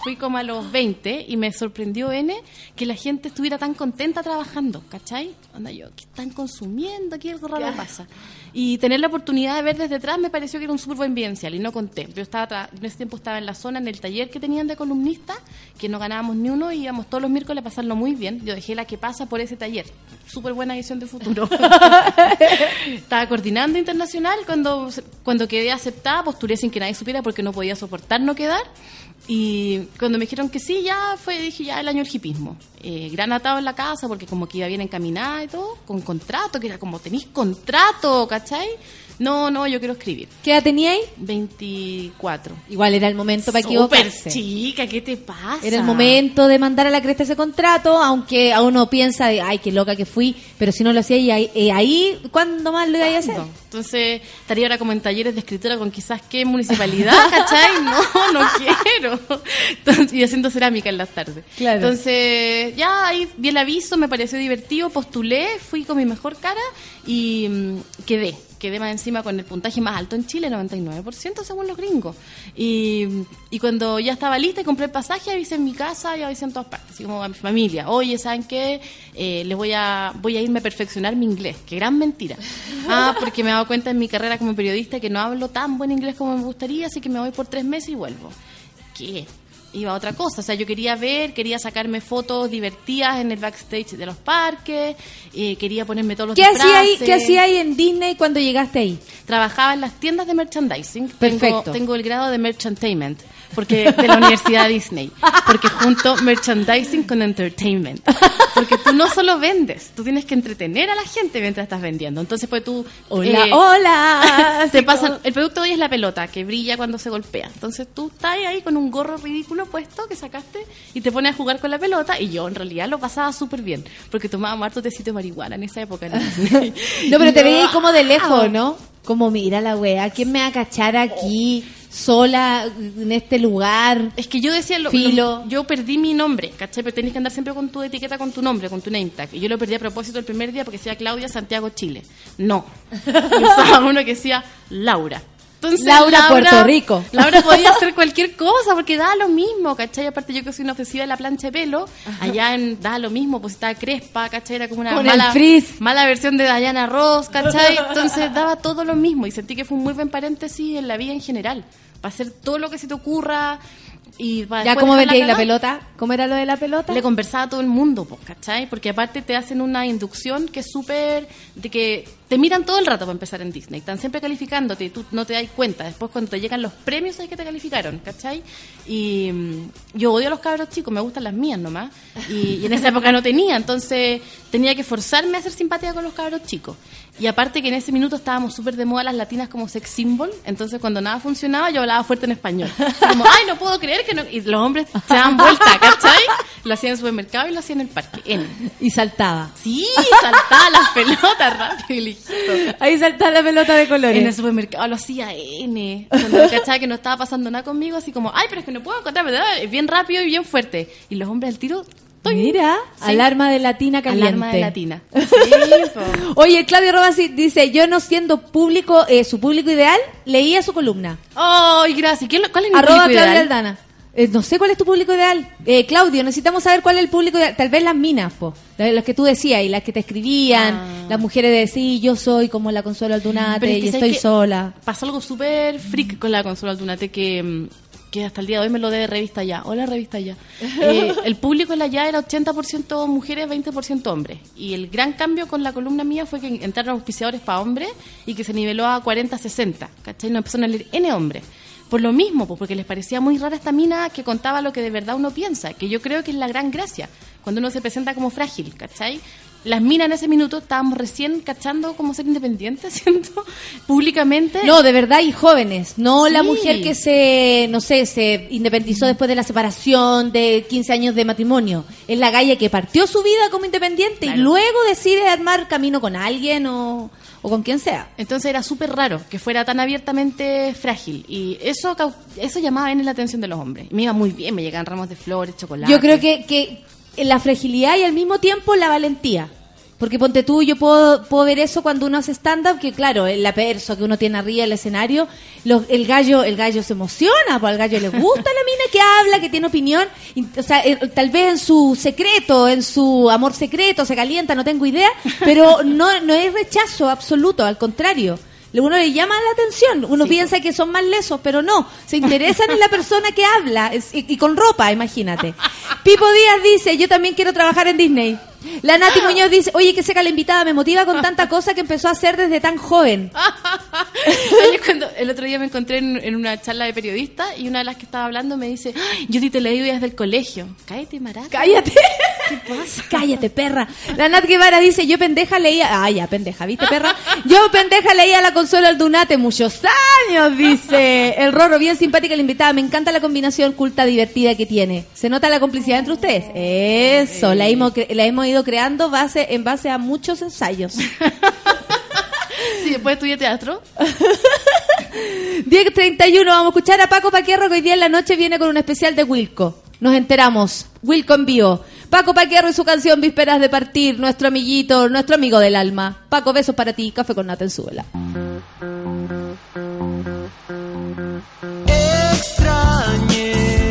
fui como a los 20 y me sorprendió, N, que la gente estuviera tan contenta trabajando, ¿cachai? Onda yo, ¿qué están consumiendo? Aquí algo raro pasa. Y tener la oportunidad de ver desde atrás me pareció que era un súper buen vivencial y no conté. Yo estaba en ese tiempo estaba en la zona, en el taller que tenían de columnistas, que no ganábamos ni uno y íbamos todos los miércoles a pasarlo muy bien. Yo dejé la que pasa por ese taller. Súper buena visión de futuro. estaba coordinando internacional cuando, cuando quedé aceptada, postulé sin que nadie supiera porque no podía soportar no quedar. Y cuando me dijeron que sí, ya fue, dije, ya el año del hipismo. Eh, gran atado en la casa porque como que iba bien encaminada y todo, con contrato, que era como, tenéis contrato, ¿cachai? No, no, yo quiero escribir. ¿Qué edad teníais? 24. Igual era el momento para Súper equivocarse. chica, ¿qué te pasa? Era el momento de mandar a la cresta ese contrato, aunque a uno piensa, de, ay, qué loca que fui, pero si no lo hacía, y ahí, eh, ahí ¿cuándo más lo iba a hacer? Entonces, estaría ahora como en talleres de escritura con quizás qué municipalidad, ¿cachai? No, no quiero. Entonces, y haciendo cerámica en las tardes. Claro. Entonces, ya ahí vi el aviso, me pareció divertido, postulé, fui con mi mejor cara y mm, quedé. Quedé más encima con el puntaje más alto en Chile, 99% según los gringos. Y, y cuando ya estaba lista y compré el pasaje, avisé en mi casa y avisé en todas partes, así como a mi familia. Oye, ¿saben qué? Eh, les voy a, voy a irme a perfeccionar mi inglés. Qué gran mentira. Ah, porque me he dado cuenta en mi carrera como periodista que no hablo tan buen inglés como me gustaría, así que me voy por tres meses y vuelvo. ¿Qué? Iba a otra cosa, o sea, yo quería ver, quería sacarme fotos divertidas en el backstage de los parques, eh, quería ponerme todos los ¿Qué hacía ahí, qué hacía ahí en Disney cuando llegaste ahí? Trabajaba en las tiendas de merchandising. Perfecto. Tengo, tengo el grado de merchantainment porque de la Universidad Disney, porque junto merchandising con entertainment. Porque tú no solo vendes, tú tienes que entretener a la gente mientras estás vendiendo. Entonces pues tú Hola, eh, hola. te pasan, el producto hoy es la pelota que brilla cuando se golpea. Entonces tú estás ahí con un gorro ridículo puesto que sacaste y te pones a jugar con la pelota y yo en realidad lo pasaba súper bien porque tomaba harto tecito de marihuana en esa época. No, pero te veías como de lejos, ¡ah! ¿no? Como, mira la wea, ¿quién me va a cachar aquí, sola, en este lugar? Es que yo decía, lo, Filo. lo- yo perdí mi nombre, ¿cachai? Pero tenés que andar siempre con tu etiqueta, con tu nombre, con tu name tag. Y yo lo perdí a propósito el primer día porque decía Claudia Santiago Chile. No. Yo usaba uno que decía Laura. Entonces, Laura, Puerto Rico. Laura podía hacer cualquier cosa porque daba lo mismo, ¿cachai? Aparte yo que soy una ofensiva de la plancha de pelo, allá en, daba lo mismo, pues estaba crespa, ¿cachai? Era como una Con mala, mala versión de Diana Ross, ¿cachai? Entonces daba todo lo mismo y sentí que fue un muy buen paréntesis en la vida en general. Para hacer todo lo que se te ocurra, Y Ya, después ¿cómo dejarla vendíais la pelota? ¿Cómo era lo de la pelota? Le conversaba a todo el mundo, pues, ¿cachai? Porque aparte te hacen una inducción que es súper... de que te miran todo el rato para empezar en Disney. Están siempre calificándote y tú no te das cuenta. Después cuando te llegan los premios es que te calificaron, ¿cachai? Y mm, yo odio a los cabros chicos, me gustan las mías nomás. Y, y en esa época no tenía, entonces tenía que forzarme a ser simpática con los cabros chicos. Y aparte que en ese minuto estábamos súper de moda las latinas como sex symbol, entonces cuando nada funcionaba yo hablaba fuerte en español. Como, ay, no puedo creer que no... Y los hombres se daban vuelta, ¿cachai? Lo hacían en el supermercado y lo hacían en el parque. N. Y saltaba. Sí, saltaba las pelotas rápido y. Ahí saltaba la pelota de colores. En el supermercado lo hacía N. Cuando cachaba que no estaba pasando nada conmigo, así como, ay, pero es que no puedo encontrar, ¿verdad? Es bien rápido y bien fuerte. Y los hombres al tiro, Mira, Sí. alarma de latina caliente. Alarma de latina. Oye, Claudio Robasi dice, yo no siendo público, eh, su público ideal, leía su columna. Ay, gracias. ¿Quién lo- ¿Cuál es mi Arroba público Claudia ideal? Aldana. Eh, no sé cuál es tu público ideal. Eh, Claudio, necesitamos saber cuál es el público ideal. Tal vez las minas, po. Las que tú decías y las que te escribían. Ah. Las mujeres de sí, yo soy como la Consuelo Aldunate Pero es que y ¿sabes estoy sola. Pasó algo súper freak con la consola Aldunate que, mm, que hasta el día de hoy me lo dé revista ya. Hola, revista ya. Eh, el público en la ya era 80% mujeres, 20% hombres. Y el gran cambio con la columna mía fue que entraron auspiciadores para hombres y que se niveló a 40-60. ¿Cachai? No empezaron a leer N hombres. Por lo mismo, pues, porque les parecía muy rara esta mina que contaba lo que de verdad uno piensa, que yo creo que es la gran gracia, cuando uno se presenta como frágil, ¿cachai? Las minas en ese minuto estábamos recién cachando cómo ser independientes, siento, públicamente. No, de verdad, y jóvenes. No la mujer que se, no sé, se independizó después de la separación de 15 años de matrimonio. Es la galla que partió su vida como independiente y luego decide armar camino con alguien o, o con quien sea. Entonces era súper raro que fuera tan abiertamente frágil. Y eso eso llamaba en la atención de los hombres. Me iba muy bien, me llegaban ramos de flores, chocolate. Yo creo que, que la fragilidad y al mismo tiempo la valentía. Porque ponte tú, yo puedo, puedo ver eso cuando uno hace stand-up, que claro, la perso que uno tiene arriba del escenario, los- el gallo el gallo se emociona, pues al gallo le gusta la mina que habla, que tiene opinión, o sea, eh, tal vez en su secreto, en su amor secreto, se calienta, no tengo idea, pero no, no es rechazo absoluto, al contrario. Uno le llama la atención, uno piensa que son más lesos, pero no, se interesan en la persona que habla, y con ropa, imagínate. Pipo Díaz dice, yo también quiero trabajar en Disney. La Nati Muñoz dice, oye, que seca la invitada, me motiva con tanta cosa que empezó a hacer desde tan joven. Cuando el otro día me encontré en, en una charla de periodistas y una de las que estaba hablando me dice, "Ay, yo sí te leí desde el colegio. Cállate, maraca. Cállate. Cállate, perra. La Nat Guevara dice, yo pendeja leía... Ah, ya, pendeja, ¿viste, perra? Yo pendeja leía la consola al Dunate muchos años, dice. El Rorro, bien simpática la invitada. Me encanta la combinación culta divertida que tiene. ¿Se nota la complicidad entre ustedes? Eso, la hemos, la hemos ido creando base, en base a muchos ensayos. Sí, después estudié teatro. 10.31, vamos a escuchar a Paco Paquierro que hoy día en la noche viene con un especial de Wilco. Nos enteramos. Wilco en vivo. Paco Paquierro y su canción Vísperas de Partir, nuestro amiguito, nuestro amigo del alma. Paco, besos para ti. Café con nata en suela. Extrañé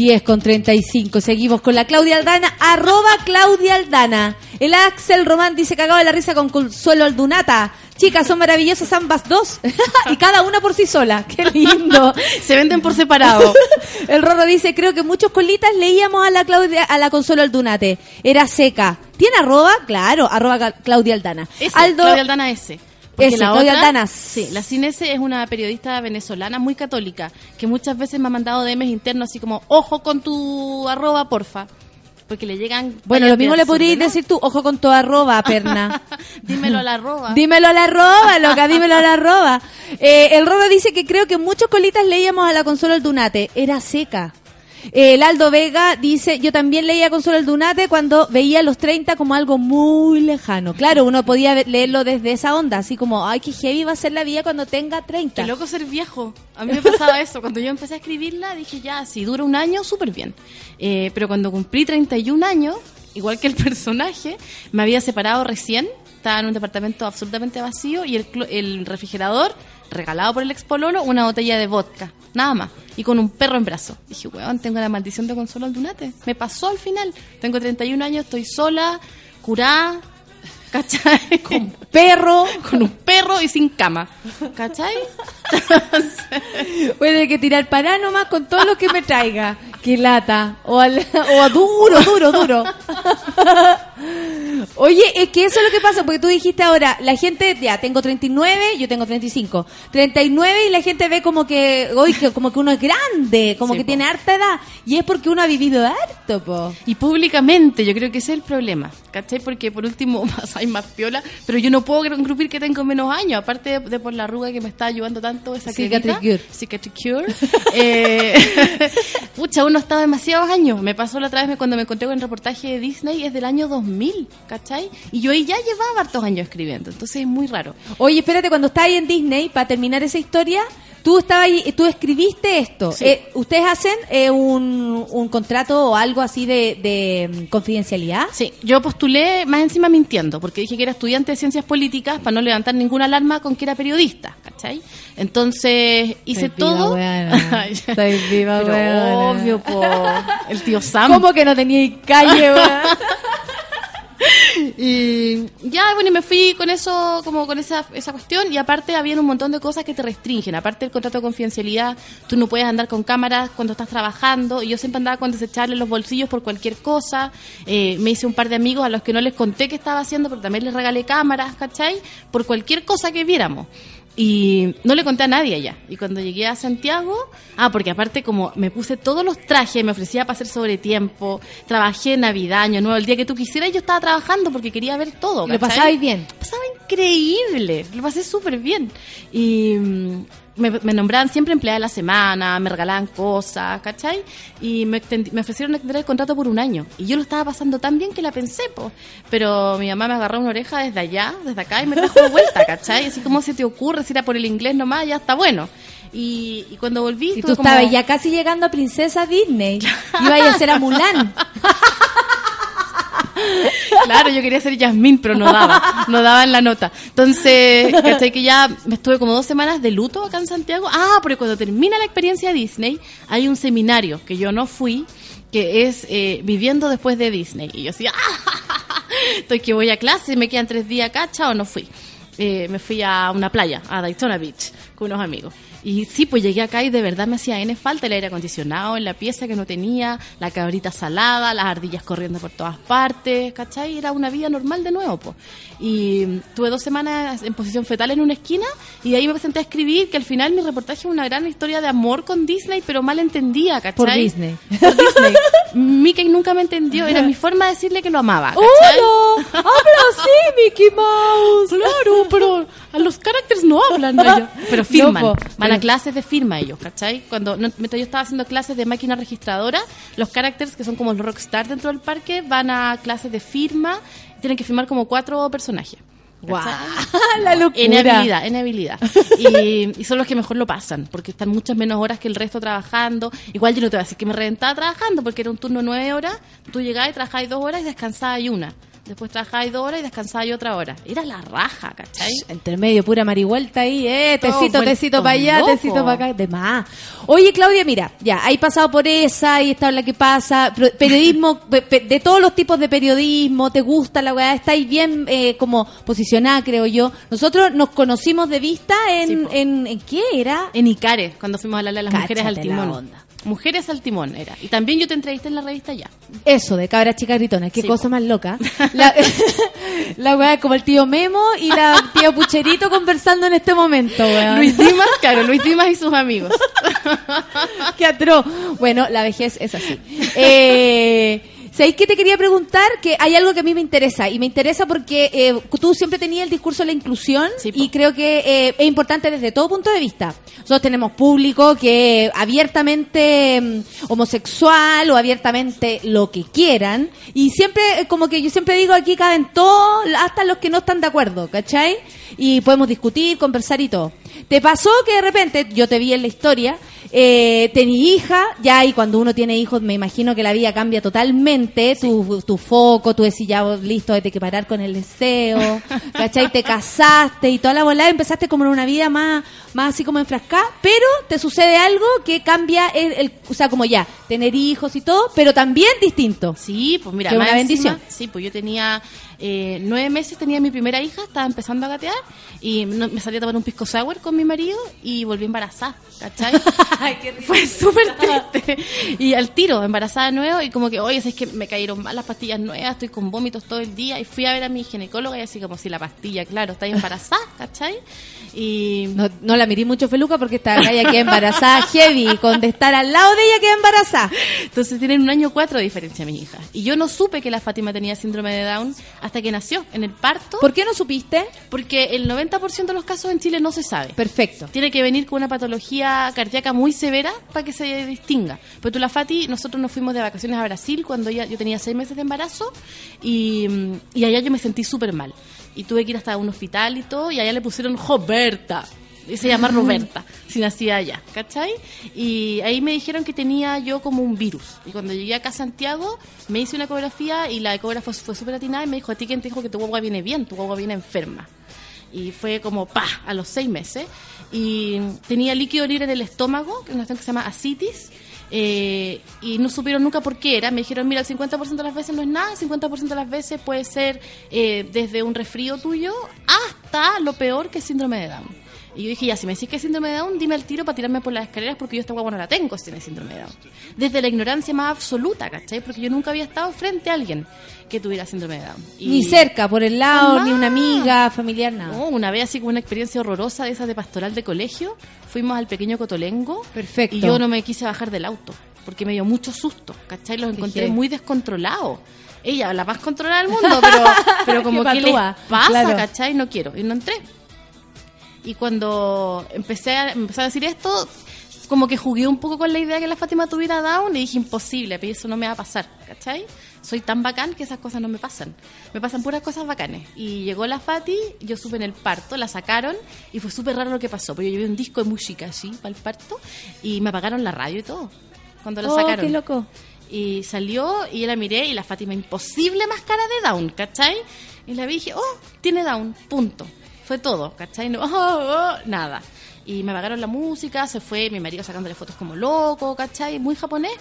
10 con 35. Seguimos con la Claudia Aldana, arroba Claudia Aldana. El Axel Román dice cagado de la risa con Consuelo Aldunata. Chicas, son maravillosas ambas dos. y cada una por sí sola. Qué lindo. Se venden por separado. El Rorro dice, creo que muchos colitas leíamos a la Claudia, a la Consuelo Aldunate. Era seca. ¿Tiene arroba? Claro, arroba Claudia Aldana. Ese, Aldo, Claudia Aldana S. Porque Ese, la Claudia otra-. Sí, la Sin S es una periodista venezolana muy católica que muchas veces me ha mandado DMs internos así como, ojo con tu arroba, porfa. Porque le llegan... bueno, lo mismo le podrías decir tú, ojo con tu arroba, perna. Dímelo a la arroba. Dímelo a la arroba, loca, dímelo a la arroba. Eh, el Rorro dice que creo que muchos colitas leíamos a la Consuelo Aldunate. Era seca. El Aldo Vega dice, yo también leía Consuelo Aldunate cuando veía los 30 como algo muy lejano. Claro, uno podía leerlo desde esa onda, así como, ay, qué heavy va a ser la vida cuando tenga 30. Qué loco ser viejo. A mí me pasaba eso. Cuando yo empecé a escribirla, dije, ya, si dura un año, súper bien. Eh, pero cuando cumplí 31 años, igual que el personaje, me había separado recién. Estaba en un departamento absolutamente vacío y el, el refrigerador, regalado por el expololo, una botella de vodka. Nada más. Y con un perro en brazo. Dije, weón, tengo la maldición de Consuelo Aldunate. Me pasó al final. Tengo 31 años, estoy sola, curada, ¿cachai? Con Perro. con un perro y sin cama. ¿Cachai? Puede que tirar para nomás con todo lo que me traiga. Qué lata. O, al- o a duro, duro, duro. Oye, es que eso es lo que pasa, porque tú dijiste ahora, la gente, ya, tengo 39, yo tengo 35. 39 y la gente ve como que, uy, que como que uno es grande, como Sí, que po. tiene harta edad. Y es porque uno ha vivido harto, po. Y públicamente, yo creo que ese es el problema, ¿cachai? Porque por último más hay más piola, pero yo no puedo engrupir que tengo menos años, aparte de, de por la arruga que me está ayudando tanto esa Cicatricure. Eh, pucha, uno está demasiados años. Me pasó la otra vez cuando me encontré con el reportaje de Disney, es del año 2000, ¿cachai? Y yo ahí ya llevaba hartos años escribiendo, entonces es muy raro. Oye, espérate, cuando estás ahí en Disney, para terminar esa historia, tú estabas ahí, tú escribiste esto. Sí. Eh, ¿Ustedes hacen eh, un, un contrato o algo así de, de mm, confidencialidad? Sí, yo postulé más encima mintiendo, porque dije que era estudiante de ciencias políticas para no levantar ninguna alarma con que era periodista, ¿cachai? Entonces hice Estoy viva, todo. Estoy viva, Pero obvio, po. El tío Sam. ¿Cómo que no tenía calle? Y ya, bueno, y me fui con eso, como con esa, esa cuestión, y aparte había un montón de cosas que te restringen. Aparte del contrato de confidencialidad, tú no puedes andar con cámaras cuando estás trabajando, y yo siempre andaba con desecharle los bolsillos por cualquier cosa. Eh, me hice un par de amigos a los que no les conté qué estaba haciendo, pero también les regalé cámaras, ¿cachai? Por cualquier cosa que viéramos. Y no le conté a nadie allá. Y cuando llegué a Santiago, ah, porque aparte como me puse todos los trajes, me ofrecía para hacer sobre tiempo, trabajé Navidad, Año Nuevo, el día que tú quisieras, yo estaba trabajando porque quería ver todo. Lo ¿cachai? pasabais bien. pasaba increíble, lo pasé súper bien. Y mm, me, me nombraban siempre empleada de la semana, me regalaban cosas, ¿cachai? Y me, extendi- me ofrecieron extender el contrato por un año. Y yo lo estaba pasando tan bien que la pensé, po. Pero mi mamá me agarró una oreja desde allá, desde acá, y me trajo de vuelta, ¿cachai? Así como se te ocurre, si era por el inglés nomás, ya está bueno. Y, y cuando volví... Y tú estabas como- ya casi llegando a Princesa Disney. Iba a ser a Mulan. Claro, yo quería ser Yasmín, pero no daba, no daba en la nota. Entonces, ¿cachai? Que ya me estuve como dos semanas de luto acá en Santiago. Ah, porque cuando termina la experiencia Disney, hay un seminario que yo no fui, que es eh, Viviendo después de Disney. Y yo así, ¡ah! Estoy que voy a clase, me quedan tres días acá, chao, no fui. Eh, me fui a una playa, a Daytona Beach, con unos amigos. Y sí, pues llegué acá y de verdad me hacía N falta el aire acondicionado en la pieza que no tenía, la cabrita salada, las ardillas corriendo por todas partes, ¿cachai? Era una vida normal de nuevo, pues. Y tuve dos semanas en posición fetal en una esquina y de ahí me presenté a escribir que al final mi reportaje es una gran historia de amor con Disney, pero mal entendía, ¿cachai? Por Disney. Por Disney. Mickey nunca me entendió, era mi forma de decirle que lo amaba, ¿cachai? ¡Hola! ¡Habla así, Mickey Mouse! Claro, pero a los caracteres no hablan ellos. Pero firman. No, po, Van a clases de firma ellos, ¿cachai? Cuando no- mientras yo estaba haciendo clases de máquina registradora, los caracteres, que son como los rockstar dentro del parque, van a clases de firma. Tienen que firmar como cuatro personajes. ¡Guau! ¿cachai? La locura. En habilidad, en habilidad. Y, y son los que mejor lo pasan, porque están muchas menos horas que el resto trabajando. Igual yo no te voy a decir que me reventaba trabajando, porque era un turno de nueve horas. Tú llegabas y trabajabas dos horas y descansabas y una. Después trabajaba ahí dos horas y descansaba yo otra hora. Era la raja, ¿cachai? Entre medio, pura marihuelta ahí, eh, tecito, tecito para allá, loco. tecito para acá, de más. Oye, Claudia, mira, ya, hay pasado por esa y está la que pasa, periodismo, pe- pe- de todos los tipos de periodismo, ¿te gusta la weá? Estáis bien eh, como posicionada, creo yo. Nosotros nos conocimos de vista en, Sí, en, ¿en qué era? En Icare, cuando fuimos a hablarle a las mujeres al la timón. onda. Mujeres al timón era. Y también yo te entrevisté en la revista ya. Eso, de cabras chicas gritonas, qué Sí, cosa po. más loca. La, la weá como el tío Memo y la tía Pucherito conversando en este momento, weón. Luis Dimas, claro, Luis Dimas y sus amigos. Qué atroz. Bueno, la vejez es así. Eh, ¿Sabéis que te quería preguntar? Que hay algo que a mí me interesa. Y me interesa porque eh, tú siempre tenías el discurso de la inclusión. Sí, y creo que eh, es importante desde todo punto de vista. Nosotros tenemos público que abiertamente mm, homosexual o abiertamente lo que quieran. Y siempre, eh, como que yo siempre digo, aquí caben todos, hasta los que no están de acuerdo, ¿cachai? Y podemos discutir, conversar y todo. ¿Te pasó que de repente, yo te vi en la historia, eh, tení hija, ya y cuando uno tiene hijos me imagino que la vida cambia totalmente, tu, tu foco, tú decís ya listo, hay que parar con el deseo, ¿cachai? Te casaste y toda la volada, empezaste como en una vida más, más así como enfrascada, pero te sucede algo que cambia el, el- o sea, como ya, tener hijos y todo, pero también distinto. Sí, pues mira, más una encima- bendición. sí, pues yo tenía eh, nueve meses, tenía mi primera hija, estaba empezando a gatear y no- me salí a tomar un pisco sour con mi marido y volví embarazada, ¿cachai? Fue súper triste. Y al tiro, embarazada de nuevo y como que, oye, es que me cayeron mal las pastillas nuevas, estoy con vómitos todo el día y fui a ver a mi ginecóloga y así como si la pastilla, claro, estáis embarazada, ¿cachai? Y No, no la miré mucho feluca porque esta galla queda embarazada heavy, con de estar al lado de ella queda embarazada. Entonces tienen un año cuatro de diferencia mis hijas. Y yo no supe que la Fátima tenía síndrome de Down hasta que nació en el parto. ¿Por qué no supiste? Porque el 90% de los casos en Chile no se sabe. Perfecto. Tiene que venir con una patología cardíaca muy severa para que se distinga. Pero tú, la Fati, nosotros nos fuimos de vacaciones a Brasil cuando ella, yo tenía seis meses de embarazo y, y allá yo me sentí súper mal. Y tuve que ir hasta un hospital y todo, y allá le pusieron Roberta. Y se llama Roberta, si nací allá, ¿cachai? Y ahí me dijeron que tenía yo como un virus. Y cuando llegué acá a Santiago, me hice una ecografía y la ecógrafa fue súper atinada y me dijo, ¿a ti quién te dijo que tu guagua viene bien? Tu guagua viene enferma y fue como pa a los seis meses y tenía líquido libre en el estómago que es una cuestión que se llama asitis eh, y no supieron nunca por qué era me dijeron mira el 50% de las veces no es nada el 50% de las veces puede ser eh, desde un resfrío tuyo hasta lo peor que es síndrome de Down y yo dije, ya, si me decís que es síndrome de Down, dime el tiro para tirarme por las escaleras porque yo esta guagua no la tengo si tiene síndrome de Down. Desde la ignorancia más absoluta, ¿cachai? Porque yo nunca había estado frente a alguien que tuviera síndrome de Down. Y- Ni cerca, por el lado, Jamás. ni una amiga, familiar, nada. no, una vez así como una experiencia horrorosa de esas de pastoral de colegio, fuimos al pequeño Cotolengo Perfecto. y yo no me quise bajar del auto porque me dio mucho susto, ¿cachai? Los encontré muy descontrolados. Ella, la más controlada del mundo, pero, pero como que les pasa, claro. ¿cachai? No quiero. Y no entré. Y cuando empecé a, empecé a decir esto, como que jugué un poco con la idea que la Fátima tuviera Down y dije, imposible, pero eso no me va a pasar, ¿cachai? Soy tan bacán que esas cosas no me pasan. Me pasan puras cosas bacanes. Y llegó la Fati, yo supe en el parto, la sacaron y fue súper raro lo que pasó. Porque yo llevé un disco de música así para el parto y me apagaron la radio y todo. Cuando la Oh, sacaron. qué loco. Y salió y yo la miré y la Fátima, imposible más cara de Down, ¿cachai? Y la vi y dije, oh, tiene Down, punto. Fue todo, ¿cachai? No, oh, oh, nada. Y me apagaron la música, se fue mi marido sacándole fotos como loco, ¿cachai? Muy japonés.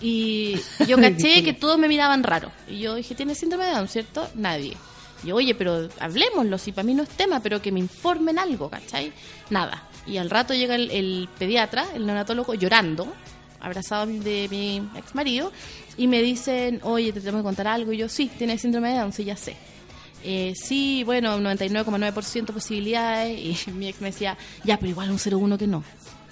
Y yo caché que todos me miraban raro. Y yo dije, ¿tiene síndrome de Down, cierto? Nadie. Yo, oye, pero hablemoslo, si para mí no es tema, pero que me informen algo, ¿cachai? Nada. Y al rato llega el, el pediatra, el neonatólogo, llorando, abrazado de mi ex marido, y me dicen, oye, te tengo que contar algo. Y yo, sí, tiene síndrome de Down, sí, ya sé. Eh, sí, bueno, 99,9% posibilidades. Y mi ex me decía, ya, pero igual un 0,1 que no.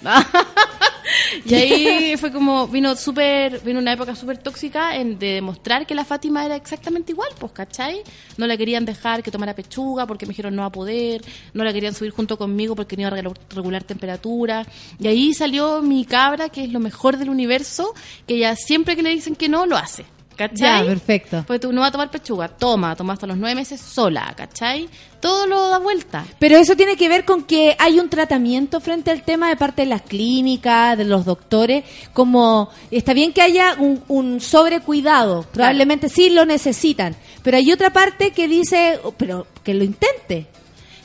y ahí fue como, vino súper, vino una época súper tóxica en, de demostrar que la Fátima era exactamente igual, pues, ¿cachai? No la querían dejar que tomara pechuga porque me dijeron no va a poder, no la querían subir junto conmigo porque no iba a regu- regular temperatura. Y ahí salió mi cabra, que es lo mejor del universo, que ella siempre que le dicen que no, lo hace. ¿Cachai? Ya, perfecto. Pues tú no vas a tomar pechuga, toma, toma hasta los nueve meses sola, ¿cachai? Todo lo da vuelta. Pero eso tiene que ver con que hay un tratamiento frente al tema de parte de las clínicas, de los doctores, como está bien que haya un, un sobrecuidado, probablemente sí lo necesitan, pero hay otra parte que dice, oh, pero que lo intente.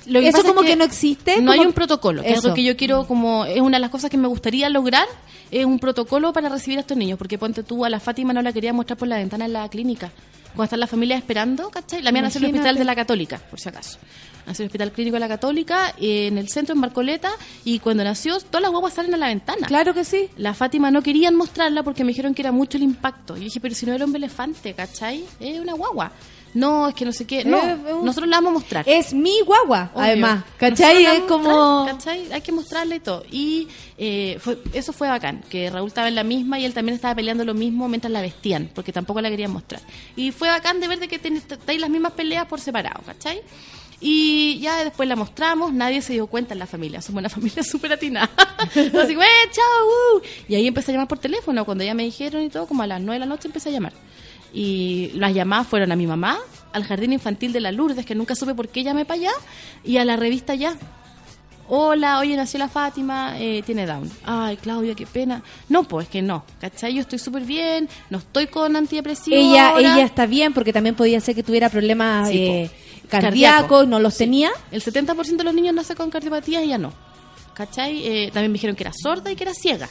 Lo que Eso pasa es como que no existe, No hay como- un protocolo, que es Eso. lo que yo quiero como es una de las cosas que me gustaría lograr, es un protocolo para recibir a estos niños, porque ponte tú a la Fátima no la quería mostrar por la ventana en la clínica. Cuando están las familias esperando, ¿cachai? La mía nació en el hospital de la Católica, por si acaso. Nació en el hospital clínico de la Católica, eh, en el centro, en Marcoleta, y cuando nació, todas las guaguas salen a la ventana. Claro que sí. La Fátima no querían mostrarla porque me dijeron que era mucho el impacto. Yo dije, pero si no era un elefante, ¿cachai? Es una guagua. No, es que no sé qué. No, Eh, nosotros la vamos a mostrar. Es mi guagua, Obvio. además, ¿cachai? Es como... mostrar, ¿cachai? Hay que mostrarle todo. Y eh, fue, eso fue bacán, que Raúl estaba en la misma y él también estaba peleando lo mismo mientras la vestían, porque tampoco la querían mostrar. Y fue bacán de ver de que estáis las mismas peleas por separado, ¿cachai? Y ya después la mostramos, nadie se dio cuenta en la familia, somos una familia súper atinada. Así, "Eh, chao! uh". Y ahí empecé a llamar por teléfono, cuando ya me dijeron y todo, como a las 9 de la noche empecé a llamar. Y las llamadas fueron a mi mamá, al jardín infantil de la Lourdes, que nunca supe por qué llamé para allá, y a la revista ya. Hola, oye, nació la Fátima, eh, tiene Down. Ay, Claudia, qué pena. No, pues que no, ¿cachai? Yo estoy súper bien, no estoy con antidepresivos. Ella, ella está bien porque también podía ser que tuviera problemas Sí, eh, cardíacos, Cardíaco. no los tenía. El 70% de los niños nacen con cardiopatía y ya no. ¿Cachai? Eh, también me dijeron que era sorda y que era ciega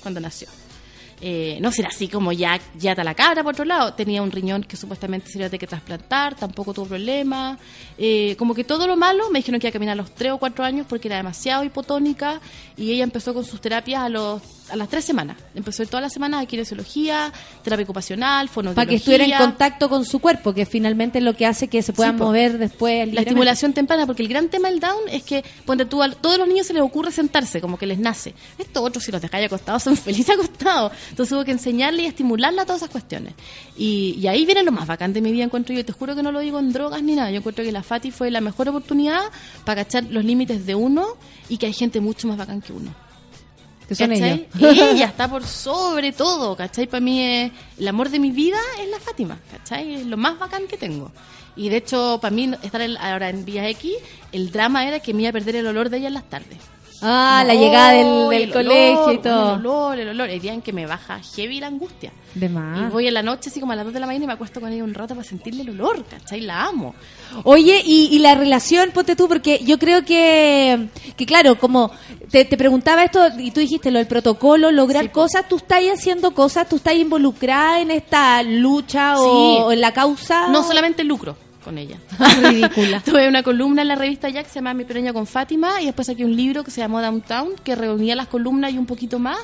cuando nació. Eh, no será así como ya, ya está la cabra, por otro lado. Tenía un riñón que supuestamente se le iba a tener que trasplantar, tampoco tuvo problema. Eh, como que todo lo malo, me dijeron que iba a caminar a los 3 o 4 años porque era demasiado hipotónica y ella empezó con sus terapias a los a las 3 semanas. Empezó todas las semanas a kinesiología, terapia ocupacional, fonoaudiología. Para que estuviera en contacto con su cuerpo, que finalmente es lo que hace que se puedan Sí, po. mover después. La estimulación temprana, porque el gran tema del Down es que, ponte tú, a todos los niños se les ocurre sentarse, como que les nace. Estos otros, si los dejáis acostados, son felices acostados. Entonces hubo que enseñarle y estimularle a todas esas cuestiones. Y, y ahí viene lo más bacán de mi vida, encuentro yo. Te juro que no lo digo en drogas ni nada. Yo encuentro que la Fati fue la mejor oportunidad para cachar los límites de uno y que hay gente mucho más bacán que uno. Que son ¿Cachai? ellos. Ella está por sobre todo, ¿cachai? Para mí es, el amor de mi vida es la Fátima, ¿cachai? Es lo más bacán que tengo. Y de hecho, para mí, estar ahora en Vía X, el drama era que me iba a perder el olor de ella en las tardes. Ah, la llegada del, "Oh, del el colegio y todo. El olor, el olor. El día en que me baja heavy la angustia. De más. Y voy en la noche, así como a las 2 de la mañana, y me acuesto con ella un rato para sentirle el olor, ¿cachai? La amo. Oye, y, y la relación, ponte tú, porque yo creo que, que claro, como te, te preguntaba esto y tú dijiste lo del protocolo, lograr cosas, tú estás haciendo cosas, tú estás involucrada en esta lucha o, o en la causa. No solamente lucro con ella. Ridícula. Tuve una columna en la revista Jack que se llama Mi Pereña con Fátima y después saqué un libro que se llamó Downtown que reunía las columnas y un poquito más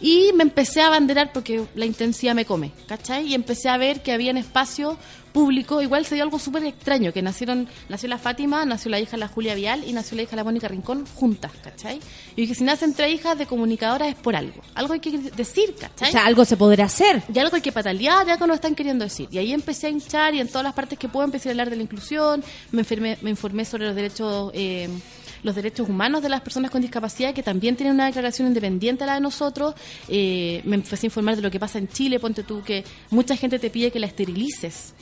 y me empecé a abanderar porque la intensidad me come, ¿cachai? Y empecé a ver que había espacios públicos, igual se dio algo súper extraño, que nacieron, nació la Fátima, nació la hija la Julia Vial y nació la hija la Mónica Rincón juntas, ¿cachai? Y dije, si nacen tres hijas de comunicadoras es por algo, algo hay que decir, O ¿cachai? sea, algo se podrá hacer. Y algo hay que patalear, que nos están queriendo decir. Y ahí empecé a hinchar y en todas las partes que puedo empecé a hablar de la inclusión, me, enfermé- me informé sobre los derechos eh, los derechos humanos de las personas con discapacidad, que también tienen una declaración independiente a la de nosotros. Eh, me empecé a informar de lo que pasa en Chile, ponte tú que mucha gente te pide que la esterilices,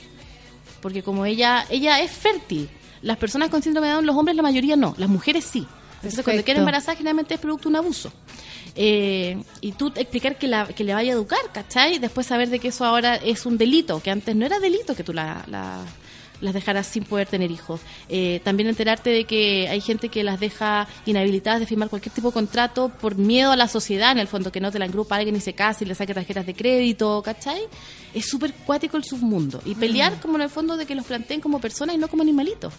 porque como ella ella es fértil. Las personas con síndrome de Down, los hombres la mayoría no, las mujeres sí. Entonces cuando quieren embarazar generalmente es producto de un abuso. Eh, y tú explicar que, la, que le vaya a educar, ¿cachai? Después saber de que eso ahora es un delito, que antes no era delito que tú la, la- las dejaras sin poder tener hijos. Eh, también enterarte de que hay gente que las deja inhabilitadas de firmar cualquier tipo de contrato por miedo a la sociedad, en el fondo, que no te la engrupa alguien y se case y le saque tarjetas de crédito, ¿cachai? Es súper cuático el submundo. Y pelear como en el fondo de que los planteen como personas y no como animalitos.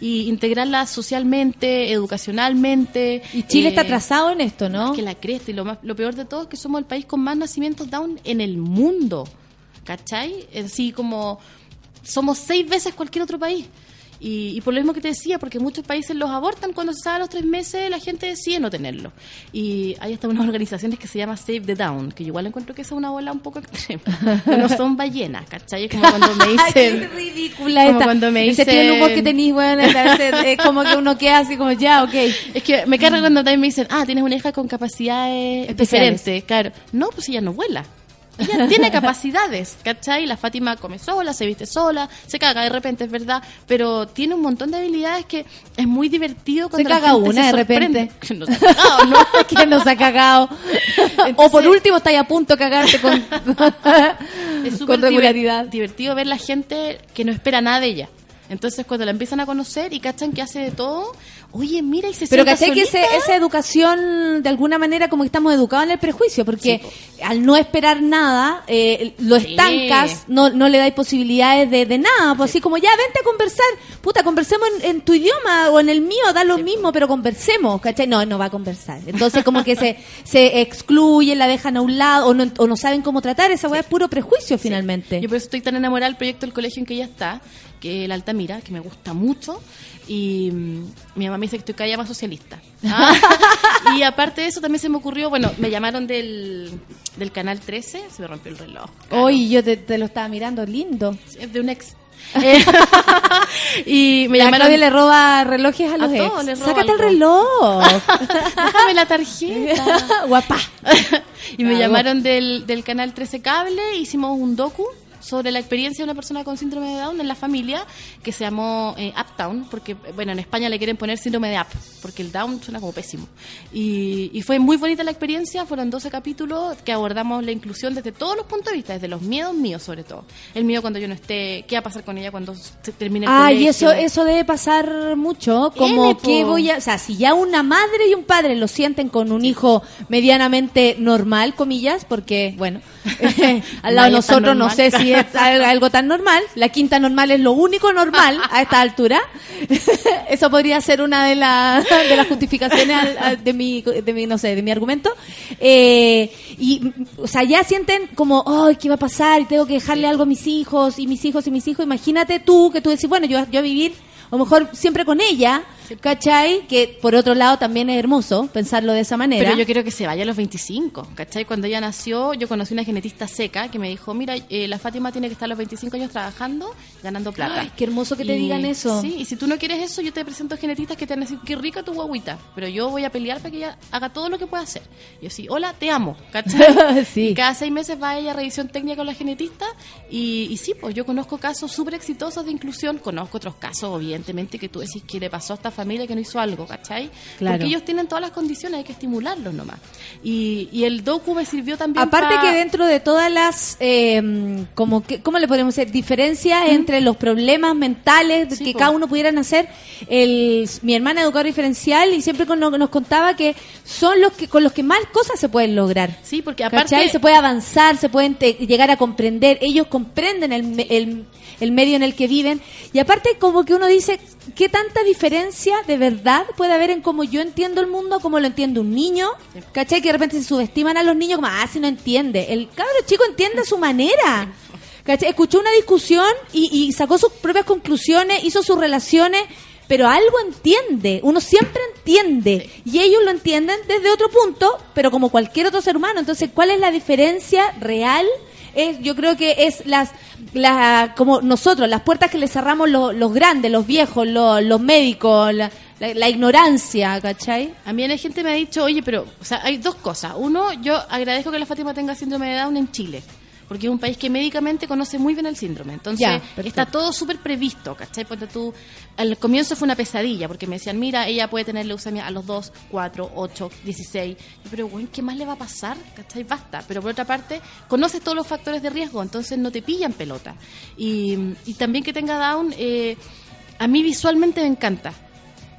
Y integrarlas socialmente, educacionalmente. Y Chile eh, está atrasado en esto, ¿no? que la cresta y lo más lo peor de todo es que somos el país con más nacimientos down en el mundo ¿cachai? así como somos seis veces cualquier otro país y, y por lo mismo que te decía, porque muchos países los abortan cuando se sabe a los tres meses, la gente decide no tenerlo. Y hay hasta unas organizaciones que se llama Save the Down, que yo igual encuentro que esa es una bola un poco extrema. Que no son ballenas, ¿cachai? Es como cuando me dicen... qué ridícula como esta. cuando me Ese tío de humor que dicen- tenís, bueno, es como que uno queda así como, ya, ok. Es que me carga cuando también me dicen, ah, tienes una hija con capacidades Especiales. diferentes. Claro. No, pues ella no vuela. Ella tiene capacidades, ¿cachai? La Fátima come sola, se viste sola, se caga de repente, es verdad, pero tiene un montón de habilidades que es muy divertido cuando la caga gente una se de repente. Que no se ha cagado, ¿no? que nos ha cagado. o por último, está ahí a punto de cagarte con, es con regularidad. diver- divertido ver la gente que no espera nada de ella. Entonces, cuando la empiezan a conocer y cachan que hace de todo, oye, mira, y se Pero caché que ese- esa educación, de alguna manera, como que estamos educados en el prejuicio, porque al no esperar nada, eh, lo Sí. estancas, no, no le dais posibilidades de, de nada, pues así como ya, vente a conversar, puta, conversemos en, en tu idioma o en el mío, da lo mismo, pero conversemos, ¿cachai? No, no va a conversar. Entonces como que se, se excluyen, la dejan a un lado, o no, o no saben cómo tratar, esa weá es puro prejuicio finalmente. Yo por eso estoy tan enamorada del proyecto del colegio en que ella está, que es la Altamira, que me gusta mucho. Y mm, mi mamá me dice que estoy cada día más socialista. Ah, y aparte de eso, también se me ocurrió, bueno, me llamaron del, del canal 13, se me rompió el reloj. Hoy yo te, te lo estaba mirando, lindo. Es de un ex. Eh, y me La llamaron. Claudia le roba relojes a los A ex. roba Sácate el reloj. Déjame la tarjeta. Guapa. y me llamaron del, del canal 13 Cable, hicimos un docu sobre la experiencia de una persona con síndrome de Down en la familia que se llamó eh, Uptown, porque bueno, en España le quieren poner síndrome de Up, porque el Down suena como pésimo. Y, y fue muy bonita la experiencia, fueron 12 capítulos que abordamos la inclusión desde todos los puntos de vista, desde los miedos míos sobre todo. El miedo cuando yo no esté, qué va a pasar con ella cuando se termine el Ah, y eso, eso debe pasar mucho, como que voy a, o sea, si ya una madre y un padre lo sienten con un hijo medianamente normal, comillas, porque, bueno, al lado de nosotros no sé si es al- algo tan normal, la quinta normal es lo único normal a esta altura, eso podría ser una de, la- de las justificaciones al- al- de mi, de mi, no sé, de mi argumento, Eh, y, o sea, ya sienten como, ay, ¿qué va a pasar? Y tengo que dejarle algo a mis hijos, y mis hijos, y mis hijos, imagínate tú, que tú decís, bueno, yo, yo a vivir, a lo mejor siempre con ella, ¿cachai? Que por otro lado también es hermoso pensarlo de esa manera. Pero yo quiero que se vaya a los 25, ¿cachai? Cuando ella nació, yo conocí una genetista seca que me dijo, mira, eh, la Fátima tiene que estar a los 25 años trabajando, ganando plata. Ay, qué hermoso que te Y- digan eso. Sí, y si tú no quieres eso, yo te presento genetistas que te van a decir, qué rica tu guaguita, pero yo voy a pelear para que ella haga todo lo que pueda hacer. Y yo sí, hola, te amo, ¿cachai? Sí. Y cada seis meses va ella a revisión técnica con la genetista y, y sí, pues yo conozco casos súper exitosos de inclusión, conozco otros casos, evidentemente, que tú decís que le pasó a esta familia que no hizo algo, ¿cachai? Claro. Porque ellos tienen todas las condiciones, hay que estimularlos nomás. Y, y el docu me sirvió también Aparte pa- que dentro de todas las, eh, como que, ¿cómo le podemos decir? Diferencias entre los problemas mentales Sí, que po. cada uno pudieran hacer. El, mi hermana educadora diferencial y siempre con- nos contaba que son los que con los que más cosas se pueden lograr. Sí, porque aparte... ¿Cachai? Se puede avanzar, se pueden te- llegar a comprender, ellos comprenden el, el, el medio en el que viven. Y aparte como que uno dice, ¿qué tanta diferencia de verdad puede haber en cómo yo entiendo el mundo, cómo lo entiende un niño? ¿Cachai? Que de repente se subestiman a los niños como, ah, si no entiende. El cabro chico entiende a su manera. ¿Cachai? Escuchó una discusión y, y sacó sus propias conclusiones, hizo sus relaciones, pero algo entiende. Uno siempre entiende. Y ellos lo entienden desde otro punto, pero como cualquier otro ser humano. Entonces, ¿cuál es la diferencia real? Es, yo creo que es las, la, como nosotros, las puertas que le cerramos los, los grandes, los viejos, los, los médicos, la, la- la ignorancia, ¿cachai? A mí la gente me ha dicho, oye, pero, o sea, hay dos cosas. Uno, yo agradezco que la Fátima tenga síndrome de Down en Chile, porque es un país que médicamente conoce muy bien el síndrome. Entonces, Ya, está todo súper previsto, ¿cachai? Ponte tú, al comienzo fue una pesadilla, porque me decían, mira, ella puede tener leucemia a los 2, 4, 8, 16. Yo, pero, bueno, ¿qué más le va a pasar? ¿cachai? Basta. Pero por otra parte, conoces todos los factores de riesgo, entonces no te pillan pelota. Y, y también que tenga Down, eh, a mí visualmente me encanta.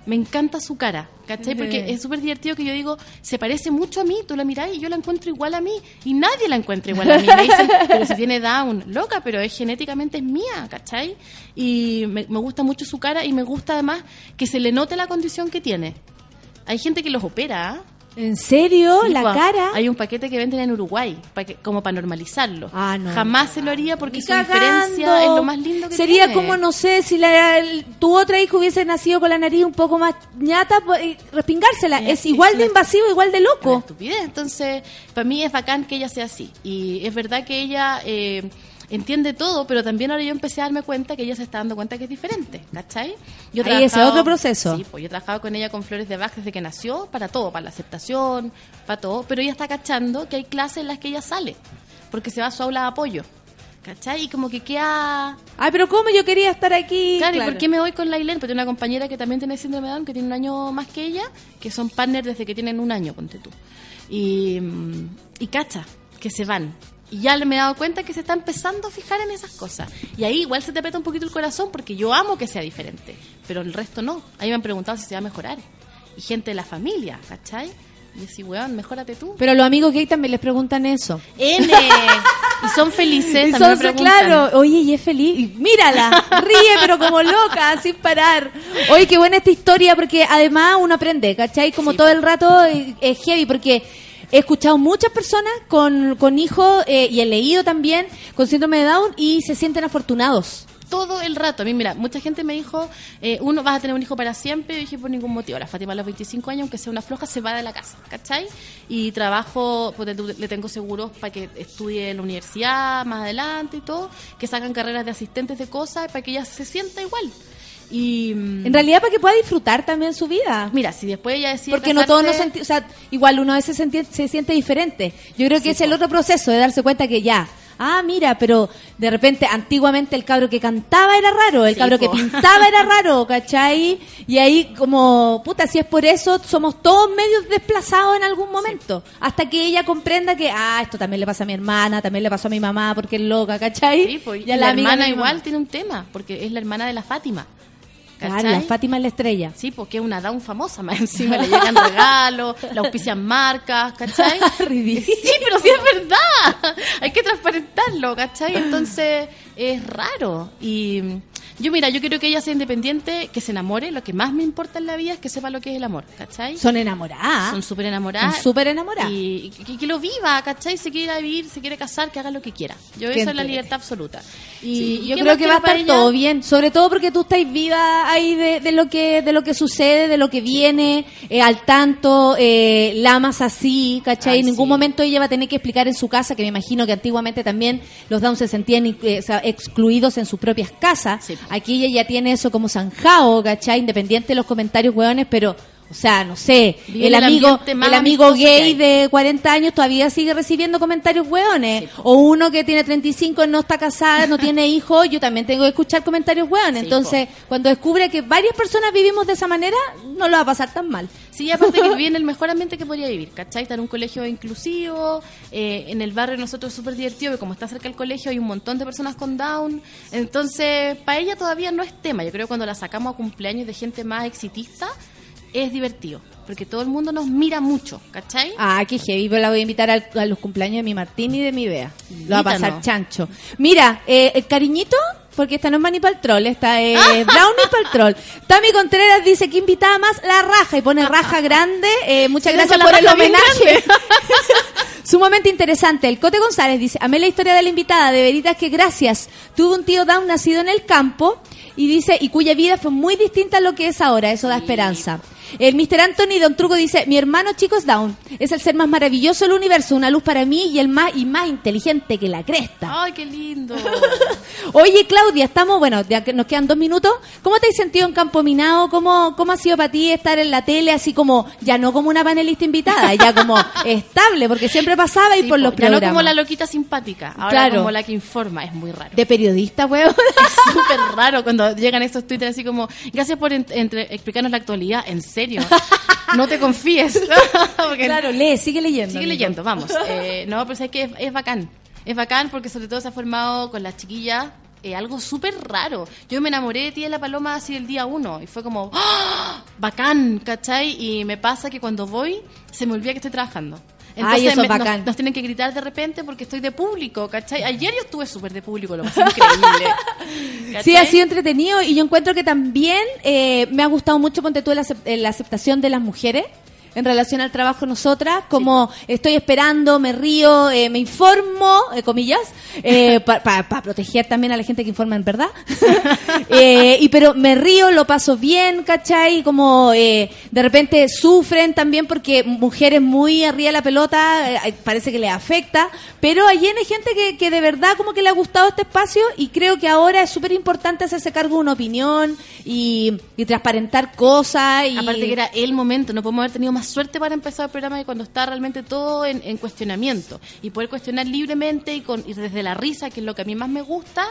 Me encanta su cara, ¿cachai? Porque es súper divertido que yo digo, se parece mucho a mí, tú la mirás y yo la encuentro igual a mí, y nadie la encuentra igual a mí. Me dicen, pero si tiene Down, loca, pero es genéticamente es mía, ¿cachai? Y me, me gusta mucho su cara y me gusta además que se le note la condición que tiene. Hay gente que los opera, ¿ah? ¿En serio? Sí, ¿La cara? Hay un paquete que venden en Uruguay, pa' que- como para normalizarlo. Ah, no. Jamás se lo haría porque su cagando. diferencia es lo más lindo que Sería tiene. como, no sé, si la, el- tu otra hija hubiese nacido con la nariz un poco más ñata, respingársela. Eh, es igual es de invasivo, igual de loco. estupidez. Entonces, para mí es bacán que ella sea así. Y es verdad que ella eh, entiende todo, pero también ahora yo empecé a darme cuenta que ella se está dando cuenta que es diferente, ¿cachai? Yo Ahí ese otro proceso. Sí, pues yo he trabajado con ella con Flores de Bach desde que nació, para todo, para la aceptación, para todo, pero ella está cachando que hay clases en las que ella sale. porque se va a su aula de apoyo. ¿Cachai? Y como que queda... Ay, pero ¿cómo yo quería estar aquí? Claro, ¿y por qué me voy con la Ailén? Porque tengo una compañera que también tiene síndrome de Down, que tiene un año más que ella, que son partners desde que tienen un año, ponte tú. Y, mm, y cacha, que se van. Y ya me he dado cuenta que se está empezando a fijar en esas cosas. Y ahí igual se te peta un poquito el corazón porque yo amo que sea diferente, pero el resto no. Ahí me han preguntado si se va a mejorar. Y gente de la familia, ¿cachai? Y decía, weón, mejórate tú. Pero los amigos gay también les preguntan eso. N. y son felices, Y son- me claro, oye, y es feliz. Y mírala, ríe, pero como loca, sin parar. Oye, qué buena esta historia, porque además uno aprende, ¿cachai? Como todo el rato eh, es heavy, porque he escuchado muchas personas con, con hijos eh, y he leído también con síndrome de Down y se sienten afortunados. todo el rato. A mí, mira, mucha gente me dijo, eh, uno, vas a tener un hijo para siempre. Y dije, por ningún motivo. La Fátima a los 25 años, aunque sea una floja, se va de la casa, ¿cachai? Y trabajo, pues, le tengo seguros para que estudie en la universidad más adelante y todo, que sacan carreras de asistentes de cosas para que ella se sienta igual. Y En realidad, para que pueda disfrutar también su vida. mira, si después ella decide Porque no todos nos o sea, igual uno a veces se, siente diferente. Yo creo que es el otro proceso de darse cuenta que ya, ah, mira, pero de repente antiguamente el cabro que cantaba era raro, el Sí, cabro que po. pintaba era raro, ¿cachai? Y ahí como, puta, si es por eso, somos todos medios desplazados en algún momento. Hasta que ella comprenda que, ah, esto también le pasa a mi hermana, también le pasó a mi mamá porque es loca, ¿cachai? Sí, pues, y la, hermana igual tiene un tema, porque es la hermana de la Fátima. La Fátima es la estrella. Sí, porque es una down famosa, más encima le llegan regalos, la auspician marcas, ¿cachai? Ridículo. Sí, pero sí es verdad. Hay que transparentarlo, ¿cachai? Entonces es raro. Y yo, mira, yo quiero que ella sea independiente, que se enamore. Lo que más me importa en la vida es que sepa lo que es el amor, ¿cachai? Son enamoradas. Son súper enamoradas. Son súper enamoradas. Y, y que, que lo viva, ¿cachai? Se quiere vivir, se quiere casar, que haga lo que quiera. Yo, esa es la libertad absoluta. Y, Sí, yo creo que va a estar ella? todo bien, sobre todo porque tú estás viva ahí de, de lo que de lo que sucede, de lo que viene, eh, al tanto, eh, la amas así, ¿cachai? Ay, en ningún sí. momento ella va a tener que explicar en su casa, que me imagino que antiguamente también los Downs se sentían eh, excluidos en sus propias casas. Sí. Aquí ella ya tiene eso como zanjado, ¿cachai? Independiente de los comentarios hueones, pero... O sea, no sé, Vive el amigo, el amigo gay de 40 años todavía sigue recibiendo comentarios hueones. Sí, o uno que tiene 35 y no está casada, no tiene hijos, yo también tengo que escuchar comentarios hueones. Sí, Entonces, cuando descubre que varias personas vivimos de esa manera, no lo va a pasar tan mal. Sí, aparte que vive en el mejor ambiente que podría vivir, ¿cachai? Está en un colegio inclusivo, eh, en el barrio nosotros es súper divertido, porque como está cerca del colegio hay un montón de personas con Down, entonces para ella todavía no es tema, yo creo que cuando la sacamos a cumpleaños de gente más exitista, es divertido, porque todo el mundo nos mira mucho, ¿cachai? Ah, qué heavy, pero la voy a invitar al- a los cumpleaños de mi Martín y de mi Bea. Lo va a pasar chancho. Mira, eh, el cariñito, porque esta no es Manny Paltrol, esta es Brownie Paltrol. Tami Contreras dice que invitaba más la raja y pone raja grande. Eh, muchas gracias por el homenaje. Sumamente interesante. El Cote González dice, amé la historia de la invitada, de veritas que gracias. Tuvo un tío Down nacido en el campo y dice, y cuya vida fue muy distinta a lo que es ahora. Eso da esperanza. El Mr. Anthony Don Truco dice, mi hermano chico es Down. Es el ser más maravilloso del universo, una luz para mí y el más, y más inteligente que la cresta. Ay, qué lindo. Oye, Claudia, estamos, bueno, ya que nos quedan dos minutos. ¿Cómo te has sentido en Campo Minado? ¿Cómo, ¿Cómo ha sido para ti estar en la tele así como, ya no como una panelista invitada, ya como estable? Porque siempre pasaba y Sí, por los ya no como la loquita simpática, ahora Claro. como la que informa, es muy raro. De periodista, weón. Es súper raro cuando llegan estos twitters así como, gracias por en- entre- explicarnos la actualidad, en serio, no te confíes. Porque- Claro, lee, sigue leyendo. Sigue amigo. leyendo, vamos. Eh, no, pero es que es, es bacán. Es bacán porque sobre todo se ha formado con las chiquillas eh, algo súper raro. Yo me enamoré de ti de la paloma así el día uno y fue como, ¡ah! bacán, ¿cachai? Y me pasa que cuando voy se me olvida que estoy trabajando. Ay, eso me- es bacán. Nos, tienen que gritar de repente porque estoy de público, ¿cachai? Ayer yo estuve súper de público, lo más increíble. Sí, ha sido entretenido y yo encuentro que también eh, me ha gustado mucho, ponte tú, la, eh, la aceptación de las mujeres en relación al trabajo nosotras, como estoy esperando, me río, eh, me informo, eh, comillas, para proteger también a la gente que informa en verdad. Eh, y pero me río, lo paso bien, ¿cachai? Como eh, de repente sufren también porque mujeres muy arriba de la pelota, eh, parece que les afecta, pero allí hay gente que, que de verdad como que le ha gustado este espacio y creo que ahora es súper importante hacerse cargo de una opinión y, y transparentar cosas. Y... Aparte que era el momento, no podemos haber tenido más suerte para empezar el programa que cuando está realmente todo en, en cuestionamiento. Y poder cuestionar libremente y, con, y desde la risa, que es lo que a mí más me gusta,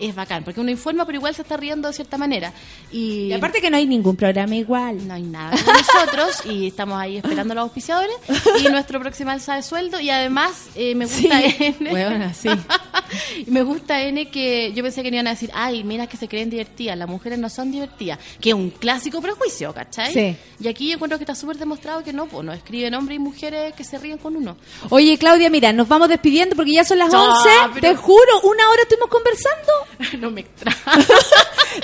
es bacán. Porque uno informa, pero igual se está riendo de cierta manera. Y, Y aparte que no hay ningún programa igual. no hay nada con nosotros y estamos ahí esperando a los auspiciadores y nuestro próximo alza de sueldo y además eh, me gusta Sí, N huevona, sí. Me gusta N que yo pensé que iban a decir ay mira que se creen divertidas las mujeres no son divertidas que es un clásico prejuicio ¿cachai? Sí. y aquí yo encuentro que está súper demostrado que no pues no escriben hombres y mujeres que se ríen con uno Oye, Claudia, mira, nos vamos despidiendo porque ya son las No, 11. pero- Te juro, una hora estuvimos conversando. no me extraña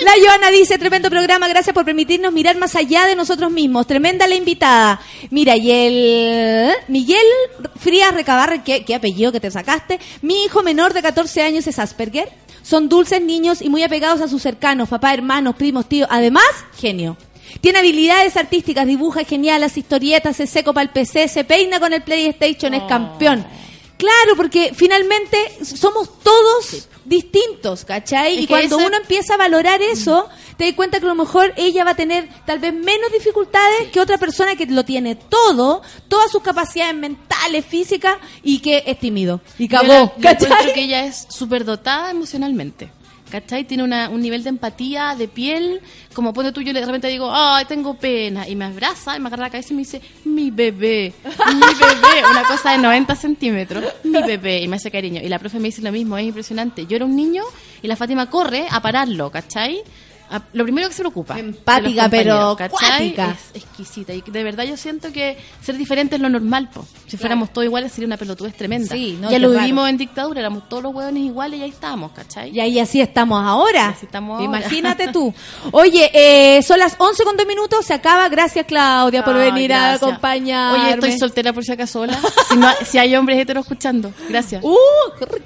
La Joana dice, tremendo programa, gracias por permitirnos mirar más allá de nosotros mismos. Tremenda la invitada. Mira, y el Miguel Frías Recabarre, ¿qué, qué apellido que te sacaste. Mi hijo menor de 14 años es Asperger. Son dulces niños y muy apegados a sus cercanos, papá, hermanos, primos, tíos. Además, genio. Tiene habilidades artísticas, dibuja genial, hace historietas, se seco para el PC, se peina con el PlayStation, es campeón. Claro, porque finalmente somos todos distintos, ¿cachai? Es y cuando ese- uno empieza a valorar eso, te das cuenta que a lo mejor ella va a tener tal vez menos dificultades que otra persona que lo tiene todo, todas sus capacidades mentales, físicas y que es tímido. Y Yo cagó, la- yo que ella es súper dotada emocionalmente. ¿Cachai? Tiene una- un nivel de empatía, de piel, como pone tú, yo de repente digo, ay, tengo pena, y me abraza, y me agarra la cabeza y me dice, mi bebé, mi bebé, una cosa de 90 centímetros, mi bebé, y me hace cariño. Y la profe me dice lo mismo, es impresionante. Yo era un niño y la Fátima corre a pararlo, ¿cachai? A- lo primero que se preocupa. Empática, pero cuática. Es exquisita. Y de verdad yo siento que ser diferente es lo normal, po. Si fuéramos todos iguales sería una pelotudez tremenda. Sí, no, ya lo raro. vivimos en dictadura, éramos todos los hueones iguales y ahí estábamos, ¿cachai? Y ahí así estamos ahora. así estamos ahora. Imagínate tú. Oye, eh, son las 11 con 2 minutos, se acaba. Gracias, Claudia, por Ay, venir a acompañarme. Oye, estoy soltera por si acaso sola. Si, no- si hay hombres heteros escuchando. Gracias. Uh,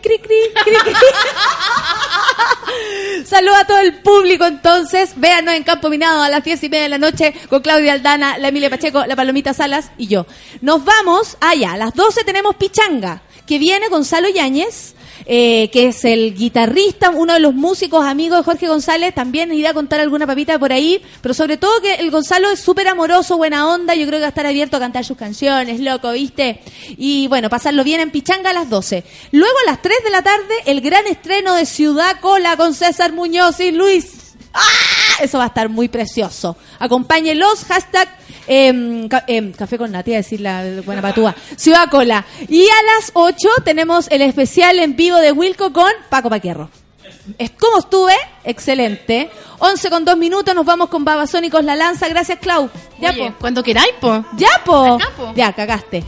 cri, cri, cri, cri. Saludos a todo el público entonces. Véanos en Campo Minado a las diez y media de la noche con Claudia Aldana, la Emilia Pacheco, la Palomita Salas y yo. Nos vamos allá. A las 12 tenemos Pichanga, que viene Gonzalo Yáñez. Eh, que es el guitarrista, uno de los músicos amigos de Jorge González, también irá a contar alguna papita por ahí, pero sobre todo que el Gonzalo es súper amoroso, buena onda, yo creo que va a estar abierto a cantar sus canciones, loco, ¿viste? Y bueno, pasarlo bien en Pichanga a las 12. Luego a las 3 de la tarde, el gran estreno de Ciudad Cola con César Muñoz y Luis. ¡Ah! Eso va a estar muy precioso. Acompáñenlos, hashtag em, ca- em, café con Nati, a decir la buena patúa. Ciudad Cola. Y a las 8 tenemos el especial en vivo de Wilco con Paco Paquierro. Es como estuve, excelente. 11 con 2 minutos, nos vamos con Babasónicos La Lanza. Gracias, Clau. Ya, Oye, po. cuando queráis, po. Ya, po. Acá, po. Ya, cagaste.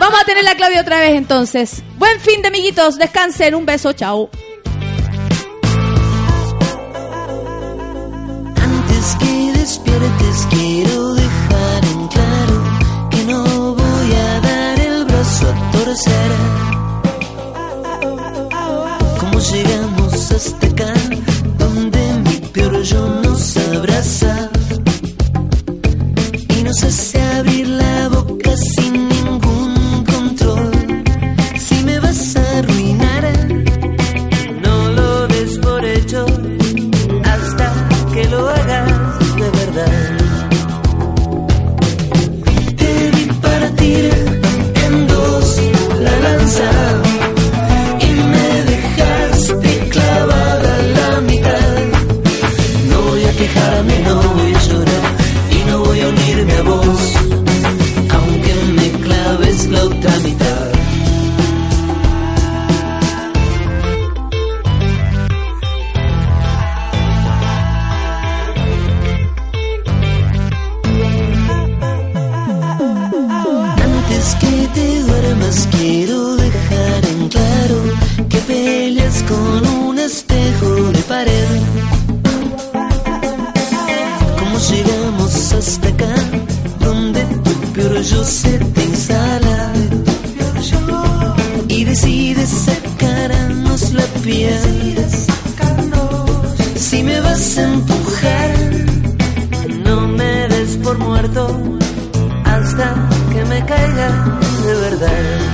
Vamos a tener la Claudia otra vez entonces. Buen fin de amiguitos. Descansen. Un beso. Chao. Antes que despiertes quiero torcer. ¿Cómo llegamos hasta acá? Donde mi peor yo nos abraza y nos hace Empujar, no me des por muerto hasta que me caiga de verdad.